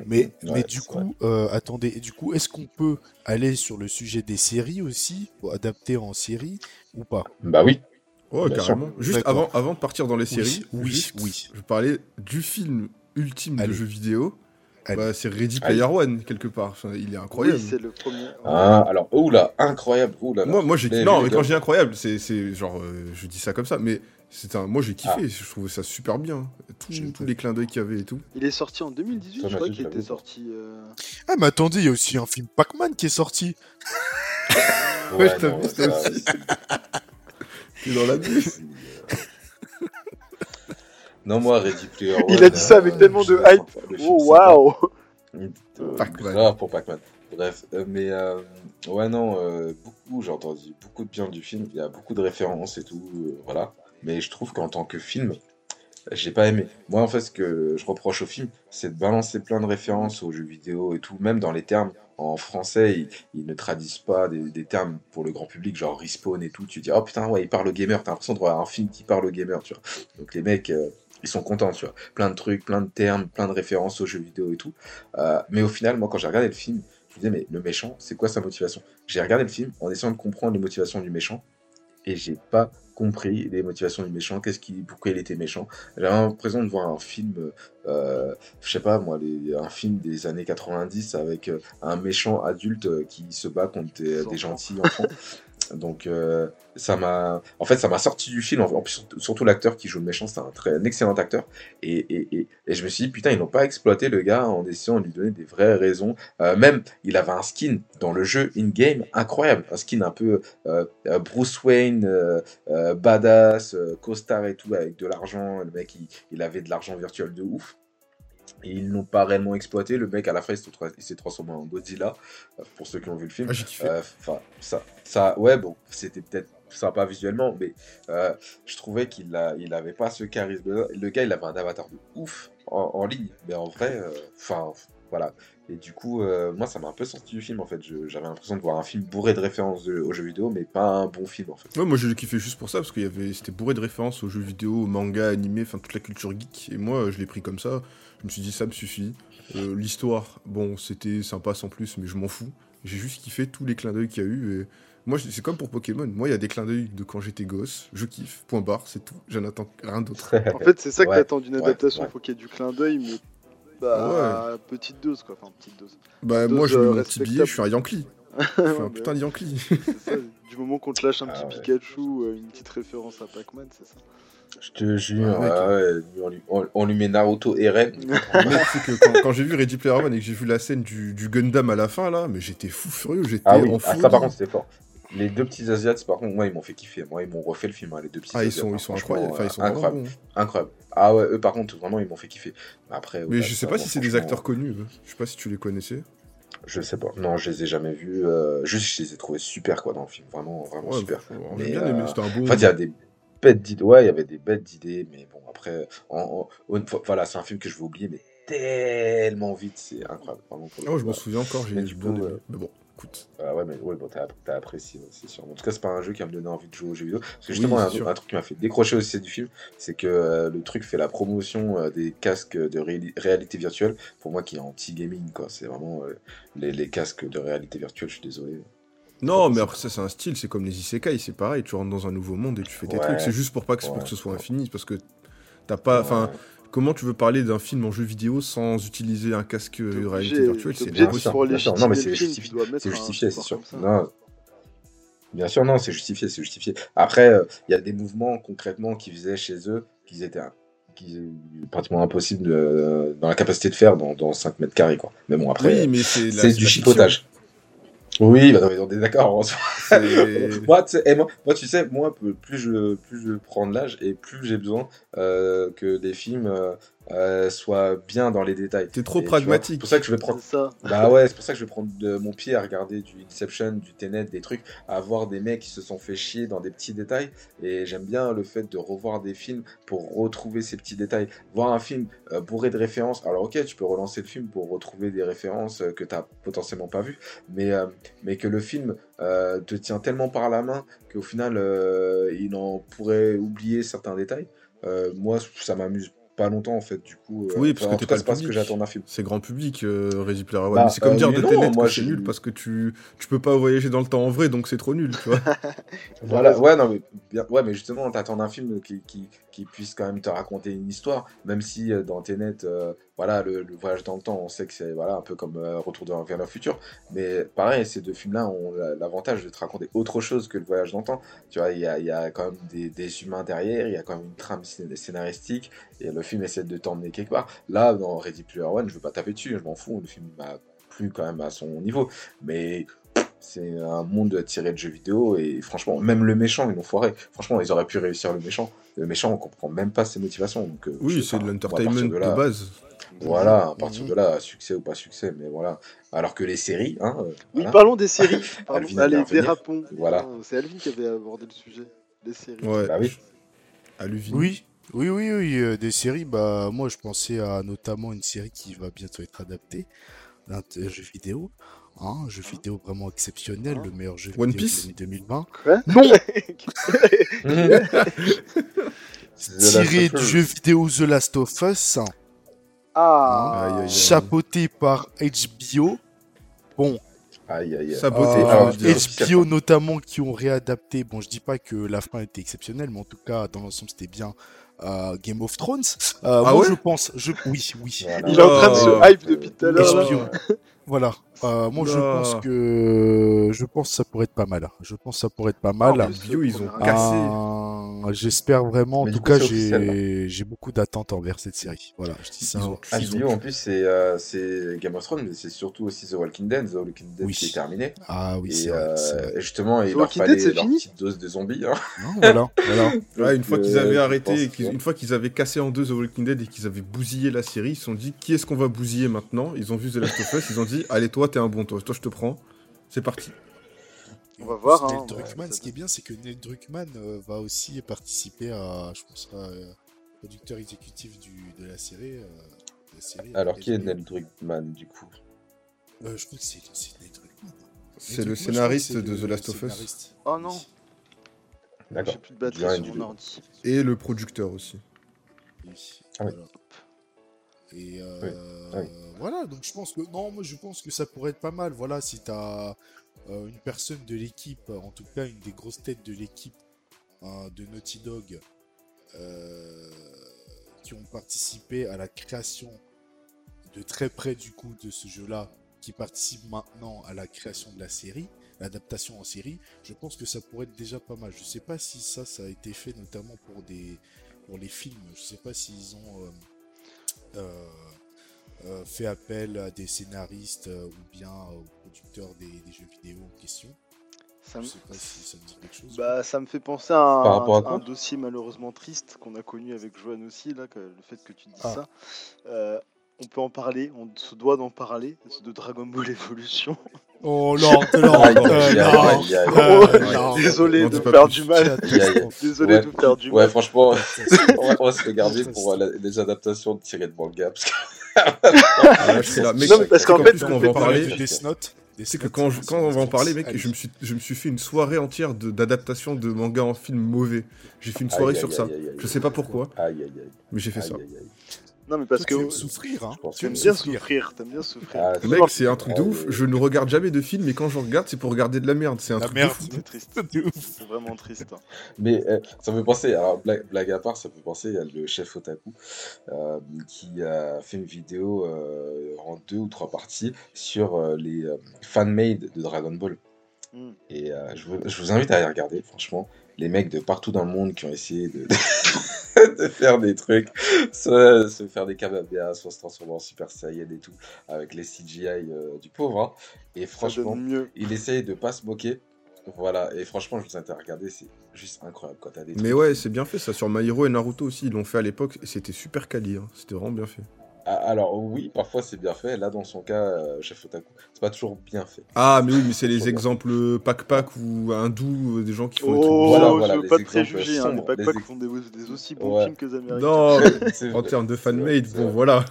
Mais, mais du coup, euh, attendez, du coup, est-ce qu'on peut aller sur le sujet des séries aussi, adapter en série, ou pas? Bah oui. Ouais, Bien carrément. Juste avant, avant de partir dans les Oui, séries, oui, juste, oui. je parlais du film ultime Allez. de jeu vidéo. Allez. Bah, c'est Ready Allez. Player One, quelque part. Enfin, il est incroyable. Oui, c'est le premier. Ah, alors, oula, incroyable. Oula, moi, moi j'ai Les- Non, mais quand je dis incroyable, c'est c'est genre. euh, je dis ça comme ça, mais c'est un. Moi, j'ai kiffé. Ah. Je trouvais ça super bien. Tous, tous les clins d'œil qu'il y avait et tout. Il est sorti en 2018, Ça, je crois qu'il je était sorti. euh, Ah, mais attendez, il y a aussi un film Pac-Man qui est sorti. Ouais, je t'ai non, vu, ça, T'es dans la bulle. c'est- Non, moi, Ready Player One. Il a dit ça avec euh, tellement je de hype. Oh c'est waouh Euh, Pac-Man. grave pour Pac-Man. Bref, euh, mais euh, ouais, non, euh, beaucoup, j'ai entendu beaucoup de bien du film. Il y a beaucoup de références et tout, euh, voilà. Mais je trouve qu'en tant que film, j'ai pas aimé. Moi, en fait, ce que je reproche au film, c'est de balancer plein de références aux jeux vidéo et tout, même dans les termes. En français, ils, ne traduisent pas des, des termes pour le grand public, genre respawn et tout. Tu dis, oh putain, ouais, il parle au gamer. T'as l'impression de voir un film qui parle au gamer, tu vois. Donc les mecs, euh, ils sont contents, tu vois. Plein de trucs, plein de termes, plein de références aux jeux vidéo et tout. Euh, mais au final, moi, quand j'ai regardé le film, je me disais, mais le méchant, c'est quoi sa motivation? J'ai regardé le film en essayant de comprendre les motivations du méchant, et j'ai pas compris les motivations du méchant, qu'est-ce qui, pourquoi il était méchant. J'avais l'impression de voir un film, euh, je sais pas moi, les- un film des années 90 avec euh, un méchant adulte euh, qui se bat contre des, Des des gentils enfants. Donc euh, ça m'a, en fait, ça m'a sorti du film. En, plus, surtout- l'acteur qui joue le méchant, c'est un très un excellent acteur. Et, et, et, et je me suis dit putain, ils n'ont pas exploité le gars en essayant de lui donner des vraies raisons. Euh, même, il avait un skin dans le jeu in-game incroyable, un skin un peu euh, Bruce Wayne, badass, costard et tout avec de l'argent. Le mec, il, il avait de l'argent virtuel de ouf. Et ils l'ont pas réellement exploité. Le mec, à la fin, il s'est transformé en Godzilla. euh, Pour ceux qui ont vu le film. Ah. Euh, Enfin, ça, ça, ouais, bon, c'était peut-être sympa visuellement, mais euh, je trouvais qu'il a, il avait pas ce charisme. Le gars, il avait un avatar de ouf en, en ligne, mais en vrai, euh, enfin, voilà. Et du coup, euh, moi, ça m'a un peu sorti du film en fait. Je- J'avais l'impression de voir un film bourré de références de- aux jeux vidéo, mais pas un bon film en fait. Ouais, moi j'ai kiffé juste pour ça, parce qu'il y avait, c'était bourré de références aux jeux vidéo, aux mangas, animés, enfin toute la culture geek. Et moi, je l'ai pris comme ça. Je me suis dit, ça me suffit. Euh, L'histoire, bon, c'était sympa sans plus, mais je m'en fous. J'ai juste kiffé tous les clins d'œil qu'il y a eu. Et moi, c'est comme pour Pokémon. Moi, il y a des clins d'œil de quand j'étais gosse. Je kiffe. Point barre, c'est tout. J'en attends rien d'autre. En fait, c'est ça que Ouais, t'attends d'une ouais, adaptation. ouais. Faut qu'il y ait du clin d'œil, mais bah, petite dose quoi. Enfin, petite dose. Bah, Dose, moi, je mets euh, mon petit billet, je suis un Yankee. Je suis Ouais, un putain de Yankee. c'est ça. Du moment qu'on te lâche un Ah petit ouais. Pikachu, euh, une petite référence à Pac-Man, c'est ça. Je te jure, ouais, ouais, on, lui, on- on lui met Naruto et Ren. Que quand, quand j'ai vu Ready Player One et que j'ai vu la scène du, du Gundam à la fin, là, mais j'étais fou furieux. J'étais Ah oui, en ah, folie. ça par contre c'était fort. Les deux petits Asiates, par contre, moi ils m'ont fait kiffer. Moi ils m'ont refait le film, hein, les deux petits Ah, ils Asiates, hein, ils sont incroyables. Enfin, ils sont euh, incroyables. Incroyable. Ah ouais, eux par contre, vraiment ils m'ont fait kiffer. Après, Mais je sais pas si c'est des acteurs connus. eux. Je sais pas si tu les connaissais. Je sais pas. Non, je les ai jamais vus. euh, Juste, je les ai trouvés super quoi dans le film. Vraiment, vraiment Ouais, super. bien aimé. euh, C'était un bon. En fait, il y a des bêtes d'idées. Ouais, il y avait des bêtes d'idées, mais bon, après, en- en- une fois- voilà, c'est un film que je vais oublier, mais tellement vite, c'est incroyable. Vraiment, coup, je m'en souviens encore. J'ai du aimé. euh, Mais bon, écoute. Ah ouais, mais ouais, bon, t'as apprécié, c'est sûr. En tout cas, c'est pas un jeu qui va me donner envie de jouer aux jeux vidéo. Parce que justement, un, truc qui m'a fait décrocher aussi du film, c'est que euh, le truc fait la promotion euh, des casques de réali- réalité virtuelle. Pour moi, qui est anti-gaming, quoi. C'est vraiment les, les casques de réalité virtuelle, je suis désolé. Non, mais après, ça, c'est un style. C'est comme les isekai. C'est pareil. Tu rentres dans un nouveau monde et tu fais tes Ouais. trucs. C'est juste pour pas que, pour que ce soit infini. Parce que t'as pas. Enfin, Ouais. comment tu veux parler d'un film en jeu vidéo sans utiliser un casque de obligé- réalité virtuelle? C'est bien sûr. Non, mais c'est justifié. C'est justifié, sûr. Non. Bien sûr, non, c'est justifié, c'est justifié. Après, euh, il y a des mouvements concrètement qu'ils faisaient chez eux, qu'ils étaient qui pratiquement impossible euh, dans la capacité de faire dans, dans 5 mètres carrés, quoi. Mais bon, après, Oui, c'est du fiction. chipotage. Oui, bah, on est d'accord. en soi. C'est- moi, tu sais, et moi, moi, tu sais, moi, plus je, plus je prends de l'âge et plus j'ai besoin euh, que des films euh, soient bien dans les détails. T'es trop Et pragmatique. C'est pour ça que je vais prendre. Ça. Bah ouais, c'est pour ça que je vais prendre de mon pied à regarder du Inception, du Tenet, des trucs, à voir des mecs qui se sont fait chier dans des petits détails. Et j'aime bien le fait de revoir des films pour retrouver ces petits détails. Voir un film euh, bourré de références. Alors ok, tu peux relancer le film pour retrouver des références euh, que t'as potentiellement pas vues, mais euh, mais que le film euh, te tient tellement par la main qu'au final euh, il en pourrait oublier certains détails. Euh, moi, ça m'amuse pas longtemps en fait. Du coup, euh, Oui, parce que t'es pas c'est pas ce que j'attends d'un film. C'est grand public, euh, Ready Player One. Bah, mais c'est comme euh, dire de Tenet moi, que c'est nul parce que tu, tu peux pas voyager dans le temps en vrai, donc c'est trop nul, tu vois. Voilà, ouais, non, mais, bien, ouais, mais justement, t'attends un film qui, qui, qui puisse quand même te raconter une histoire, même si euh, dans Tenet, euh, voilà, le, voyage dans le temps, on sait que c'est voilà, un peu comme euh, Retour de vers le futur, mais pareil, ces deux films-là ont la- l'avantage de te raconter autre chose que le voyage dans le temps. Tu vois, il y a, quand même des, humains derrière, il y a quand même une trame scén- scénaristique, et le film essaie de t'emmener quelque part. Là, dans Ready Player One, je veux pas taper dessus, je m'en fous, le film m'a plu quand même à son niveau, mais c'est un monde tiré de jeux vidéo et franchement, même le méchant, ils l'ont foiré. Franchement, ils auraient pu réussir le méchant. Le méchant, on comprend même pas ses motivations. Donc, euh, Oui, c'est de l'entertainment de, partir base. Voilà, à partir Mhm. de là, succès ou pas succès, mais voilà. Alors que les séries, hein, euh, Oui, voilà. parlons des séries. Alvin va Allez, dérapons. Voilà. Non, C'est Alvin qui avait abordé le sujet. Les séries. Ouais. Bah oui. À Luvin. Oui, oui, oui, oui, euh, des séries. Bah, moi, je pensais à notamment une série qui va bientôt être adaptée d'un jeu vidéo. Hein, un jeu vidéo vraiment exceptionnel, le meilleur jeu One vidéo Piece de l'année 2020. Quoi Non Tiré of du jeu vidéo The Last of Us, Ah. Aïe, aïe, aïe. chapeauté par HBO. Bon. Saboté, dire. HBO notamment qui ont réadapté. Bon, je dis pas que la fin était exceptionnelle, mais en tout cas, dans l'ensemble, c'était bien. euh, Game of Thrones. Euh, Ah moi, ouais? je pense, je, oui, oui. Voilà. Il est en train de se Oh. hype depuis tout à l'heure. Voilà. Euh, moi, je pense que je pense que ça pourrait être pas mal. Je pense que ça pourrait être pas mal. Ah, bio, ils ont cassé. J'espère vraiment. En tout coup, cas, officiel, j'ai j'ai beaucoup d'attentes envers cette série. Voilà, je dis ça. Ils ont- Ah, ils en plus, c'est euh, c'est Game of Thrones, mais c'est surtout aussi The Walking Dead. The Walking Dead Oui. qui est terminé. Ah oui, et, c'est vrai. euh, c'est vrai. et justement, il The leur fallait Dead, c'est leur fini petite dose de zombies. hein. Non, voilà, une fois qu'ils avaient euh, je arrêté, et une fois qu'ils avaient cassé en deux The Walking Dead et qu'ils avaient bousillé la série, ils se sont dit qui est-ce qu'on va bousiller maintenant? Ils ont vu The Last of Us, ils ont dit allez toi t'es un bon toi, toi je te prends, c'est parti. On va voir, hein, Druckmann, ouais, ce qui est bien, c'est que Neil Druckmann euh, va aussi participer à, je pense, à, euh, producteur exécutif du, de la série. euh, de la série Alors, qui est. Neil Druckmann, du coup? Euh, Je crois que c'est Neil Druckmann. C'est le Druckmann, scénariste de The Last of Us. Oh non. D'accord. J'ai plus de batterie sur mon ordi. Et le producteur aussi. Oui, Ah oui. Et euh, Oui. Ah oui. voilà, donc je pense que non, moi je pense que ça pourrait être pas mal. Voilà, si t'as euh, une personne de l'équipe, en tout cas une des grosses têtes de l'équipe hein, de Naughty Dog, euh, qui ont participé à la création de très près du coup de ce jeu-là, qui participent maintenant à la création de la série, l'adaptation en série, je pense que ça pourrait être déjà pas mal. Je sais pas si ça, ça a été fait notamment pour des pour les films. Je sais pas s'ils ont euh, fait appel à des scénaristes ou bien aux producteurs des, des jeux vidéo en question. Ça Je me... sais pas si ça me dit quelque chose. Bah, ça me fait penser à un, Par rapport à un quoi dossier malheureusement triste qu'on a connu avec Joanne aussi, là, que le fait que tu dis Ah. ça. Euh, on peut en parler, on se doit d'en parler, de Dragon Ball Evolution. Oh non, non, Aïe, euh. Désolé de faire du mal. Désolé Ouais. de faire du Ouais, mal. franchement, on va, se regarder pour euh, les adaptations tirées de manga. Parce que... Ah, Non, parce qu'en fait, on va en parler parler, de Death Note. Death c'est que quand, je- c'est quand on va en parler, mec, je me suis, je me suis fait une soirée entière de- d'adaptation de, manga en film mauvais. J'ai fait une soirée aïe, sur aïe, ça. aïe, aïe, Je sais pas pourquoi, Aïe, aïe, aïe. mais j'ai fait Aïe, ça. Non, mais parce Toi, tu que aimes souffrir, hein. Tu aimes bien souffrir. souffrir, t'aimes bien souffrir. Ah, Mec, c'est un truc de ouf. Je ne regarde jamais de films, mais quand je regarde, c'est pour regarder de la merde. C'est un La truc merde. c'est triste. C'est vraiment triste. hein. Mais euh, ça me fait penser, alors blague, blague à part, ça me fait penser à le chef Otaku euh, qui a fait une vidéo euh, en deux ou trois parties sur euh, les euh, fan-made de Dragon Ball. Mm. Et euh, je, vous, je vous invite à aller regarder, franchement. Les mecs de partout dans le monde qui ont essayé de, de faire des trucs, soit se faire des Kamehameha, soit se transformer en Super Saiyan et tout, avec les CGI euh, du pauvre. hein. Et franchement, mieux. il essaye de pas se moquer. Voilà, et franchement, je vous invite à regarder, c'est juste incroyable quand t'as des Mais ouais, c'est bien fait ça. Sur My Hero et Naruto aussi, ils l'ont fait à l'époque et c'était super quali. hein. C'était vraiment bien fait. Ah, alors oui, parfois c'est bien fait. Là, dans son cas, euh, Chef Otaku, c'est pas toujours bien fait. Ah, mais oui, mais c'est les exemples pack-pack ou hindous, euh, des gens qui font des trucs Oh, Voilà, je voilà, veux pas exemples préjugés, hein, les font des, des aussi bons Ouais. films que les Américains. Non, C'est en termes de fanmade, bon vrai. voilà.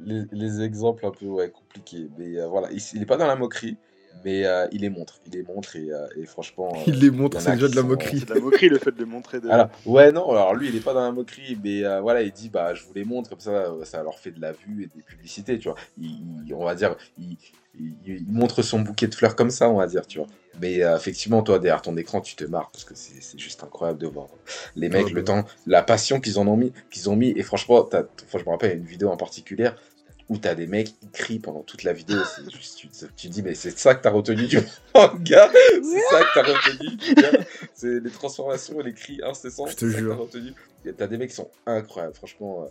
les, les exemples un peu ouais, compliqués. Mais euh, voilà, il, il est pas dans la moquerie, mais euh, il les montre. Il les montre et, euh, et franchement. euh, Il les montre, en c'est a déjà de la sont- moquerie. C'est de la moquerie le fait de les montrer. De... Alors, ouais, non, alors lui, il est pas dans la moquerie, mais euh, voilà, il dit, bah, je vous les montre, comme ça, euh, ça leur fait de la vue et des publicités, tu vois. Il, il- on va dire, il, il- il montre son bouquet de fleurs comme ça, on va dire, tu vois. Mais euh, effectivement, toi, derrière ton écran, tu te marres, parce que c'est juste incroyable de voir les mecs, Ouais, le temps, la passion qu'ils en ont mis, qu'ils ont mis, et franchement, t'as- enfin, je me rappelle une vidéo en particulier où t'as des mecs qui crient pendant toute la vidéo, c'est juste, tu, te- tu dis, mais c'est ça que t'as retenu du manga, c'est ça que t'as retenu du gars. c'est les transformations, les cris incessants, Je te c'est ça que jure. t'as retenu. Et T'as des mecs qui sont incroyables, franchement. euh,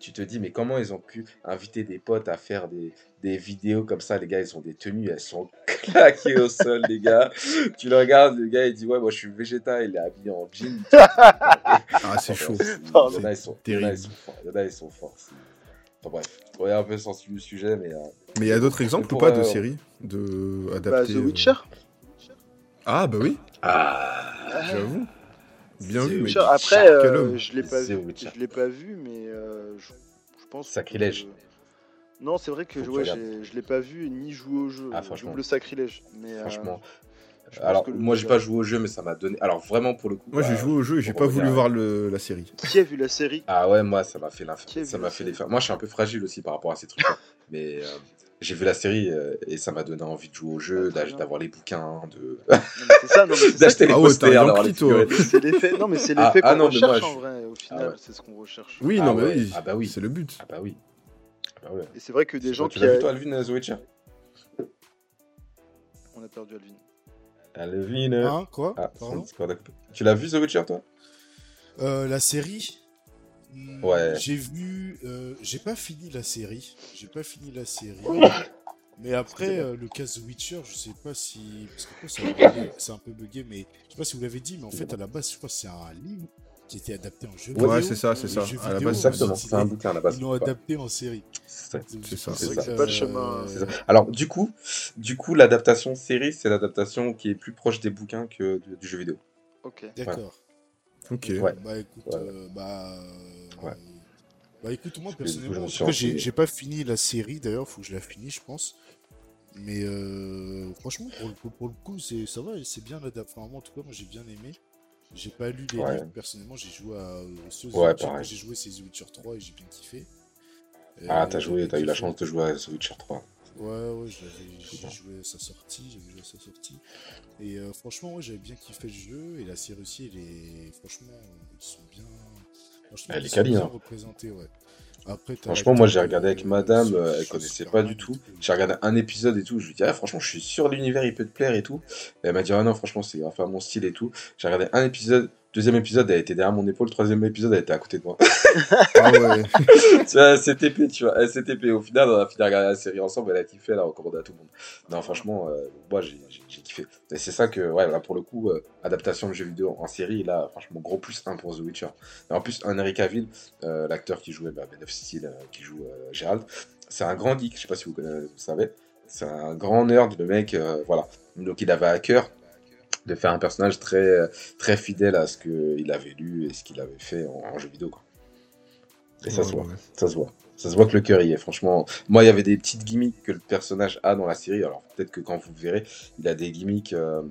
tu te dis, mais comment ils ont pu inviter des potes à faire des, des vidéos comme ça? Les gars, ils ont des tenues, elles sont claquées au sol, les gars. Tu le regardes, le gars, il dit, ouais, moi je suis végétal, il est habillé en jean. Ah, c'est chaud. Pardon. Il y en a, ils sont, forts. Il y en a, ils sont forts. Enfin bref, on est un peu sensible du sujet, mais. euh, Mais il y a d'autres exemples ou pas de euh, séries de Bah, adaptées The euh, Witcher. Ah, bah oui, Ah j'avoue. Bien vu, mais. Après, euh, je l'ai pas vu. Witcher. Je l'ai pas vu, mais euh, je, je pense. que- Sacrilège. Non, c'est vrai que ouais, je l'ai pas vu ni joué au jeu. Ah, franchement. Double sacrilège. Mais, euh, Franchement. Je Alors, moi, j'ai pas joué au jeu, mais ça m'a donné. Alors, vraiment, pour le coup. Moi, j'ai bah, joué au jeu et j'ai pas voulu voir le- la série. Qui a vu la série? Ah ouais, moi, ça m'a fait l'inf- Qui a vu ça m'a fait les Moi, je suis un peu fragile aussi par rapport à ces trucs-là. mais euh, j'ai vu la série euh, et ça m'a donné envie de jouer au jeu, Ah, d'avoir les bouquins, de Non, mais C'est ça, non, mais c'est ça d'acheter les Ah posters, d'avoir les figurines. C'est l'effet, non mais c'est Ah, l'effet ah qu'on non, mais moi, recherche en vrai. Au final, Ah c'est ce qu'on recherche. Oui, Ah non, mais oui, Ah bah oui. c'est le but. Ah bah oui. Ah bah. Et c'est vrai que des gens tu qui, l'as a- vu toi, Alvin, The Witcher? On a perdu Alvin. Alvin. Hein, quoi Ah. Tu l'as vu The Witcher toi? Euh, La série Hmm, Ouais. J'ai vu. euh, j'ai pas fini la série. J'ai pas fini la série. Mais après, euh, le cas The Witcher, je sais pas si. Parce que c'est un peu bugué, mais je sais pas si vous l'avez dit, mais en fait, à la base, je crois que c'est un livre qui était adapté en jeu Ouais, c'est ça, c'est ça. À la vidéo, base, Exactement, ils- c'est un bouquin à la base. Ils l'ont adapté en série. C'est- ça. C'est pas le chemin. c'est ça. Alors du coup, du coup, l'adaptation série, c'est l'adaptation qui est plus proche des bouquins que du, du jeu vidéo. Ok. D'accord. Ok. Ouais. Bah écoute, Ouais. euh, bah. euh, Ouais. Bah écoute, moi Parce que, du coup, je personnellement, j'ai pas fini la série d'ailleurs, faut que je la finisse, je pense. Mais euh, franchement, pour le, coup- pour le coup, c'est ça va, c'est bien adapté. Enfin, moi, en tout cas, moi j'ai bien aimé. J'ai pas lu les Ouais. livres personnellement, j'ai joué à The Ouais. J'ai joué c'est The Witcher 3 et j'ai bien kiffé. Ah, Euh, t'as joué, j'ai t'as eu la chance de jouer à The Witcher 3. Ouais, ouais, j'ai bien. joué à sa sortie, j'avais joué à sa sortie. Et euh, franchement, ouais, j'avais bien kiffé le jeu. Et la série aussi, elle est. Franchement, ils sont bien. Franchement, Elle ils est sont bien hein. représentés, ouais. Après, Franchement, moi j'ai regardé avec madame, euh, elle connaissait pas du tout. J'ai regardé un épisode et tout, je lui dis, ah, franchement, je suis sûr l'univers, il peut te plaire et tout. Et elle m'a dit, ah non, franchement, c'est enfin mon style et tout. J'ai regardé un épisode, deuxième épisode, elle était derrière mon épaule, troisième épisode, elle était à côté de moi. Ah ouais. tu vois, SCTP, tu vois. Au final, on a fini à regarder la série ensemble, elle a kiffé, elle a recommandé à tout le monde. Non, franchement, euh, moi j'ai kiffé. Et c'est ça que, ouais, là pour le coup, euh, adaptation de jeu vidéo en série, là, franchement, gros plus 1 pour The Witcher. Et en plus, Henry Cavill, euh, l'acteur qui jouait bah, Ben of Steel, euh, qui joue euh, Gérald, c'est un grand geek, je sais pas si vous, connaissez, vous savez. C'est un grand nerd, le mec, euh, voilà. Donc il avait à cœur de faire un personnage très, euh, très fidèle à ce qu'il avait lu et ce qu'il avait fait en, en jeu vidéo, quoi. Et ça se voit. ouais. Ça se voit. Ça se voit que le cœur y est, franchement. Moi, il y avait des petites gimmicks que le personnage a dans la série. Alors, peut-être que quand vous verrez, il a des gimmicks, euh,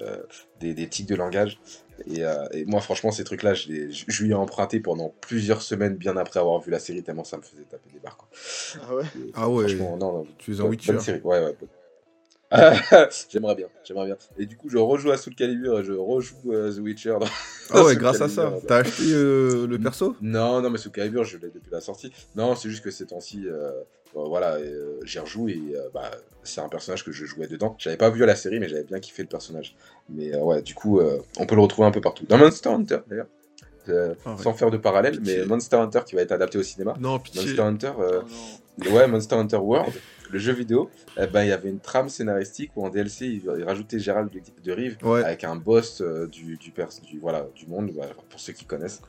euh, des, des tics de langage. Et, euh, et moi, franchement, ces trucs-là, je, les- je, je lui ai emprunté pendant plusieurs semaines, bien après avoir vu la série, tellement ça me faisait taper des barres. Quoi. Ah ouais. Et, Ah ouais. Franchement, non, non. Tu es un Ouais, Witcher. bonne série. Ouais, ouais. bonne. j'aimerais bien, j'aimerais bien. Et du coup, je rejoue à Soul Calibur et je rejoue euh, The Witcher. dans- Ah ouais, Soul grâce à ça. T'as acheté euh, le perso? Non, non, mais Soul Calibur, je l'ai depuis la sortie. Non, c'est juste que ces temps-ci, euh, voilà, euh, j'y rejoue et euh, bah, c'est un personnage que je jouais dedans. J'avais pas vu la série, mais j'avais bien kiffé le personnage. Mais euh, ouais, du coup, euh, on peut le retrouver un peu partout. Dans Monster Hunter, d'ailleurs. euh, Ah ouais. sans faire de parallèle, mais. Monster Hunter qui va être adapté au cinéma. Non, pitié. Monster Hunter, euh, Oh, non. Ouais, Monster Hunter World, le jeu vidéo, eh ben, il y avait une trame scénaristique où en DLC, ils rajoutaient Gérald de, de Rive Ouais. avec un boss euh, du, du, pers- du, voilà, du monde, voilà, pour ceux qui connaissent.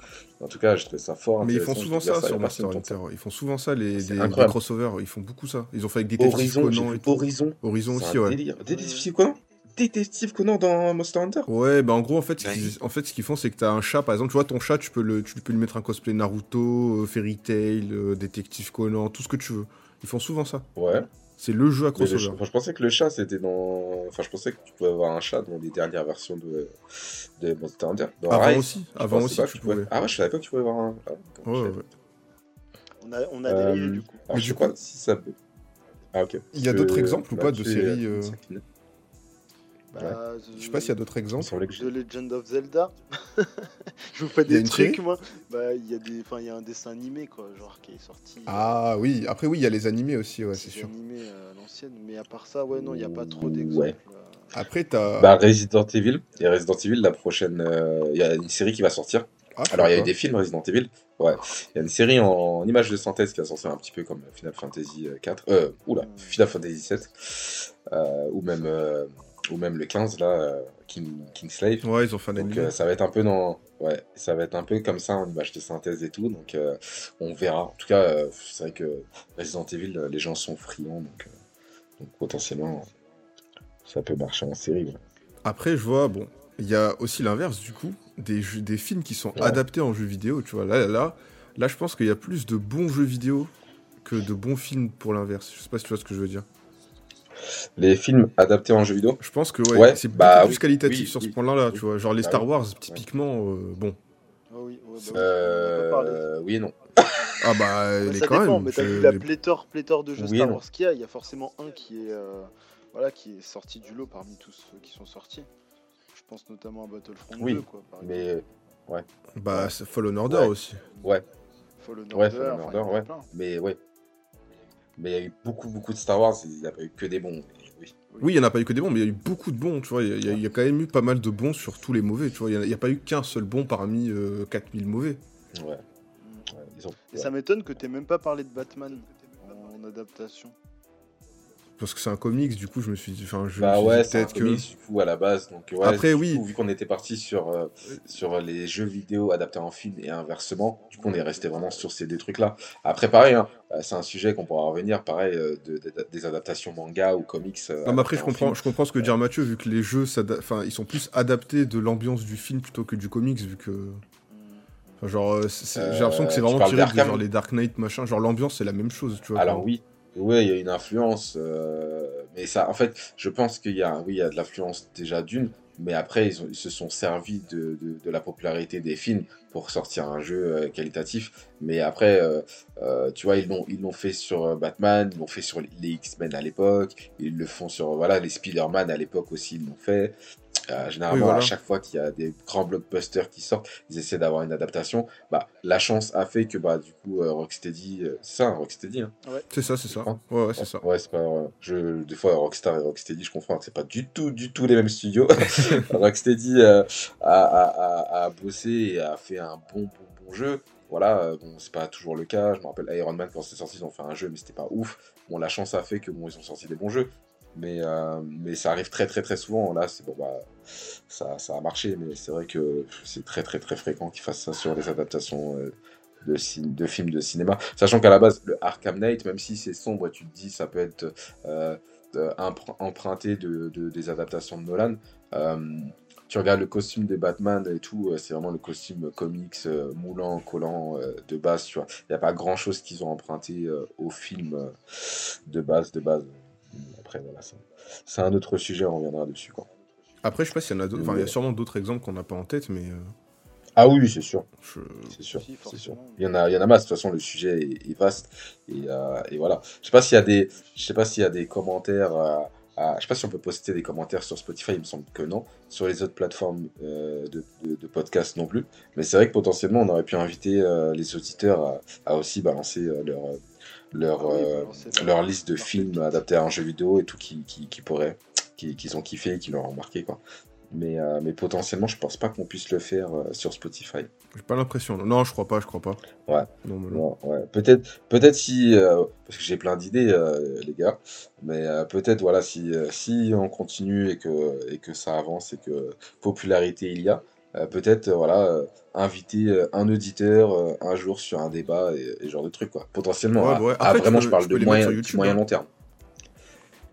En tout cas, je trouvais ça fort. Mais ils font souvent ça il y a sur Monster Hunter. Ils font souvent ça, les, des, des crossovers. Ils font beaucoup ça. Ils ont fait avec ça. Détective Horizon. Horizon, Horizon aussi, un ouais. délire. Détective Conan? Détective Conan dans Monster Hunter Ouais, bah en gros, en fait, ce Ouais. qu'ils en fait, ce qu'ils font, c'est que t'as un chat, par exemple, tu vois, ton chat, tu peux, le, tu peux lui mettre un cosplay Naruto, euh, Fairy Tail, euh, Détective Conan, tout ce que tu veux. Ils font souvent ça. Ouais. C'est le jeu à crossover. chat- enfin, je pensais que le chat c'était dans. Enfin, je pensais que tu pouvais avoir un chat dans les dernières versions de, de Monster Hunter. Dans Avant Rise, aussi, avant aussi, tu pouvais. Ah ouais, je savais pas que tu pouvais avoir un. Ah, Ouais, ouais. On a, on a Euh, du coup. pas. Alors, Mais je du sais coup- pas si ça peut. Ah, ok. Il y a d'autres exemples ou pas de séries, euh, euh. Bah, Je sais pas s'il y a d'autres exemples. The Legend of Zelda. je vous fais a des trucs, moi. Bah, il y a des, enfin, il y a un dessin animé quoi, genre qui est sorti. Ah oui, après oui, il y a les animés aussi, ouais, c'est sûr. animé euh, à l'ancienne, mais à part ça, ouais, non, il n'y a pas trop Ouais. d'exemples. euh. Après, t'as. Bah, Resident Evil. Et Resident Evil, la prochaine. euh, Il y a une série qui va sortir. Ah, Alors, il y a eu des films Resident Evil. Ouais. Il y a une série en images de synthèse qui va sortir un petit peu comme Final Fantasy 4. Euh, oula, Final Fantasy 7. Euh, ou, même, euh, ou même le 15, là, euh, King, Kingslave. Ouais, ils ont fait un Donc euh, ça va être un peu dans ouais, ça va être un peu comme ça en image de synthèse et tout donc euh, on verra. En tout cas, c'est vrai que Resident Evil les gens sont friands donc, donc potentiellement ça peut marcher en série. ouais. Après, je vois, bon, il y a aussi l'inverse, du coup, des, jeux- des films qui sont Ouais. adaptés en jeux vidéo, tu vois. Là, là, là, là, je pense qu'il y a plus de bons jeux vidéo que de bons films pour l'inverse. Je sais pas si tu vois ce que je veux dire. Les films adaptés en jeu vidéo Je pense que, ouais, Ouais, c'est bah plus oui, qualitatif oui, sur ce oui. point-là, là, tu vois. Genre les Bah Star. Wars, typiquement, euh, bon. Ah oui, ouais, bah oui, euh, oui et non. Ah bah, Ouais, les ça quand dépend, même. mais t'as vu la pléthore, pléthore de jeux Star. Wars qu'il y a, il y a forcément un qui est, euh, voilà, qui est sorti du lot parmi tous ceux qui sont sortis. Je pense notamment à Battlefront Oui, 2, quoi, par. Mais Bah, c'est Fallen Order Ouais. aussi. ouais, Fallen ouais, Order, Fallen enfin, Order, ouais. mais ouais. Mais il y a eu beaucoup beaucoup de Star Wars, il n'y a pas eu que des bons. oui. Oui, il n'y en a pas eu que des bons, mais il y a eu beaucoup de bons, tu vois. Il y a- il y, quand même eu pas mal de bons sur tous les mauvais, tu vois. Il n'y a, pas eu qu'un seul bon parmi euh, 4000 mauvais. Ouais. Ouais, ils ont- Et ça m'étonne que t'aies même pas parlé de Batman en adaptation. Parce que c'est un comics, du coup, je me suis dit, enfin, je Bah dit ouais, c'est un que. comics, du coup à la base. Donc ouais, Après, oui. coup, vu qu'on était parti sur euh, sur les jeux vidéo adaptés en film et inversement, du coup on est resté vraiment sur ces deux trucs là. Après pareil, hein, euh, c'est un sujet qu'on pourra revenir, pareil euh, de, de- des adaptations manga ou comics. euh, Non, mais après, je comprends, film. je comprends ce que dire Mathieu, vu que les jeux, enfin, ils sont plus adaptés de l'ambiance du film plutôt que du comics, vu que. Genre, j'ai l'impression que c'est vraiment tiré de genre les Dark Knight, machin. Genre, l'ambiance, c'est la même chose, tu vois. Alors quoi. oui, oui, il y a une influence, euh, mais ça, en fait, je pense qu'il y a, oui, il y a de l'influence déjà d'une, mais après ils, se sont servis de, de, la popularité des films pour sortir un jeu euh, qualitatif. Mais après, euh, tu vois, ils l'ont, ils l'ont fait sur Batman, ils l'ont fait sur les X-Men à l'époque, ils le font sur, voilà, les Spider-Man à l'époque aussi, ils l'ont fait. Euh, généralement, Oui, voilà. à chaque fois qu'il y a des grands blockbusters qui sortent, ils essaient d'avoir une adaptation. Bah, la chance a fait que, bah, du coup, euh, Rocksteady, euh, c'est ça, hein, Rocksteady, hein, C'est ça, c'est ça. Hein Ouais, ouais, c'est ça. Ouais, c'est pas. euh, Je, des fois, Rockstar et Rocksteady, je comprends que c'est pas du tout, du tout les mêmes studios. Rocksteady euh, a, a, a, a bossé et a fait un bon, bon, bon jeu. Voilà, bon, c'est pas toujours le cas. Je me rappelle Iron Man quand c'était sorti, ils ont fait un jeu, mais c'était pas ouf. Bon, la chance a fait que bon, ils ont sorti des bons jeux. Mais, euh, mais ça arrive très, très, très souvent. Là, c'est bon, bah, ça, ça a marché, mais c'est vrai que c'est très, très, très fréquent qu'ils fassent ça sur les adaptations. euh, de, films de cinéma. Sachant qu'à la base, le Arkham Knight, même si c'est sombre tu te dis ça peut être euh, empr- emprunté de, de- des adaptations de Nolan, tu regardes le costume de Batman et tout, c'est vraiment le costume comics moulant, collant de base. Il n'y a pas grand chose qu'ils ont emprunté au film de base, de base. Après, voilà, c'est- un autre sujet, on reviendra dessus, quoi. Après, je sais pas s'il y en a d'autres. Enfin, il y a sûrement d'autres exemples qu'on n'a pas en tête, mais. euh, Ah oui, c'est sûr. je- C'est sûr, Si, c'est sûr. Il y en a, il y en a masse. De toute façon, le sujet est, est vaste et, euh, et voilà. Je sais pas s'il y a des, je sais pas s'il y a des commentaires. euh, à- je sais pas si on peut poster des commentaires sur Spotify. Il me semble que non. Sur les autres plateformes euh, de, de, de podcast non plus. Mais c'est vrai que potentiellement, on aurait pu inviter euh, les auditeurs à, à aussi balancer euh, leur leur Ah oui, euh, leur- liste de films adaptés à un jeu vidéo et tout qui qui, qui pourraient qui qu'ils ont kiffé et qui leur ont marqué quoi. Mais, euh, mais potentiellement, je pense pas qu'on puisse le faire euh, sur Spotify. J'ai pas l'impression. Non, je crois pas, je crois pas. Ouais. Non, mais non. Non, ouais. Peut-être, peut-être si, euh, parce que j'ai plein d'idées, euh, les gars, mais euh, peut-être voilà si, euh, si on continue et que et que ça avance et que popularité il y a, euh, peut-être euh, voilà euh, inviter euh, un auditeur euh, un jour sur un débat et, et ce genre de truc quoi. Potentiellement. Ouais, ah, bah ouais. ah, Après, vraiment, peux- je parle de moyen, YouTube, hein. long terme.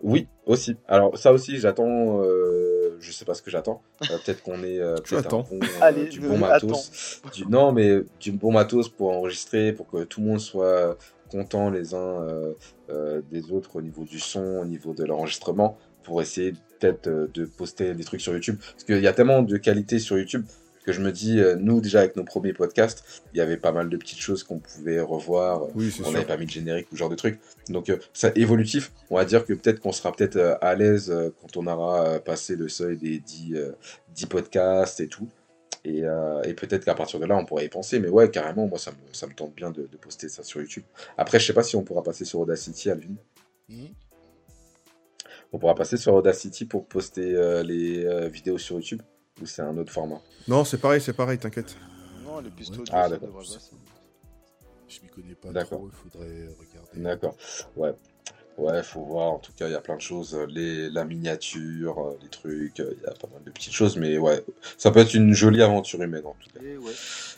Oui, aussi. Alors ça aussi, j'attends. Euh, je sais pas ce que j'attends. Euh, peut-être qu'on est euh, Tu peut-être un attends. bon, euh, Allez, du bon matos. Du, non, mais du bon matos pour enregistrer, pour que tout le monde soit content les uns euh, euh, des autres au niveau du son, au niveau de l'enregistrement, pour essayer peut-être euh, de poster des trucs sur YouTube. Parce qu'il y a tellement de qualité sur YouTube que je me dis, euh, nous déjà avec nos premiers podcasts, il y avait pas mal de petites choses qu'on pouvait revoir. Oui, c'est On n'avait pas mis de générique ou ce genre de truc. Donc euh, c'est évolutif. On va dire que peut-être qu'on sera peut-être euh, à l'aise euh, quand on aura euh, passé le seuil des 10, euh, 10 podcasts et tout. Et, euh, et peut-être qu'à partir de là, on pourrait y penser. Mais ouais, carrément, moi, ça me, ça me tente bien de, de poster ça sur YouTube. Après, je sais pas si on pourra passer sur Audacity, Alvin. Mhm. On pourra passer sur Audacity pour poster euh, les euh, vidéos sur YouTube. Ou c'est un autre format? Non, c'est pareil, c'est pareil, t'inquiète. Non, les pistes Ouais. audio, Ah, ça d'accord. devrait passer. Je m'y connais pas trop, il faudrait regarder. D'accord. Ouais. Ouais, faut voir. En tout cas, il y a plein de choses. Les, la miniature, euh, les trucs, euh, il y a pas mal de petites choses. Mais ouais, ça peut être une jolie aventure humaine en tout cas. Et ouais.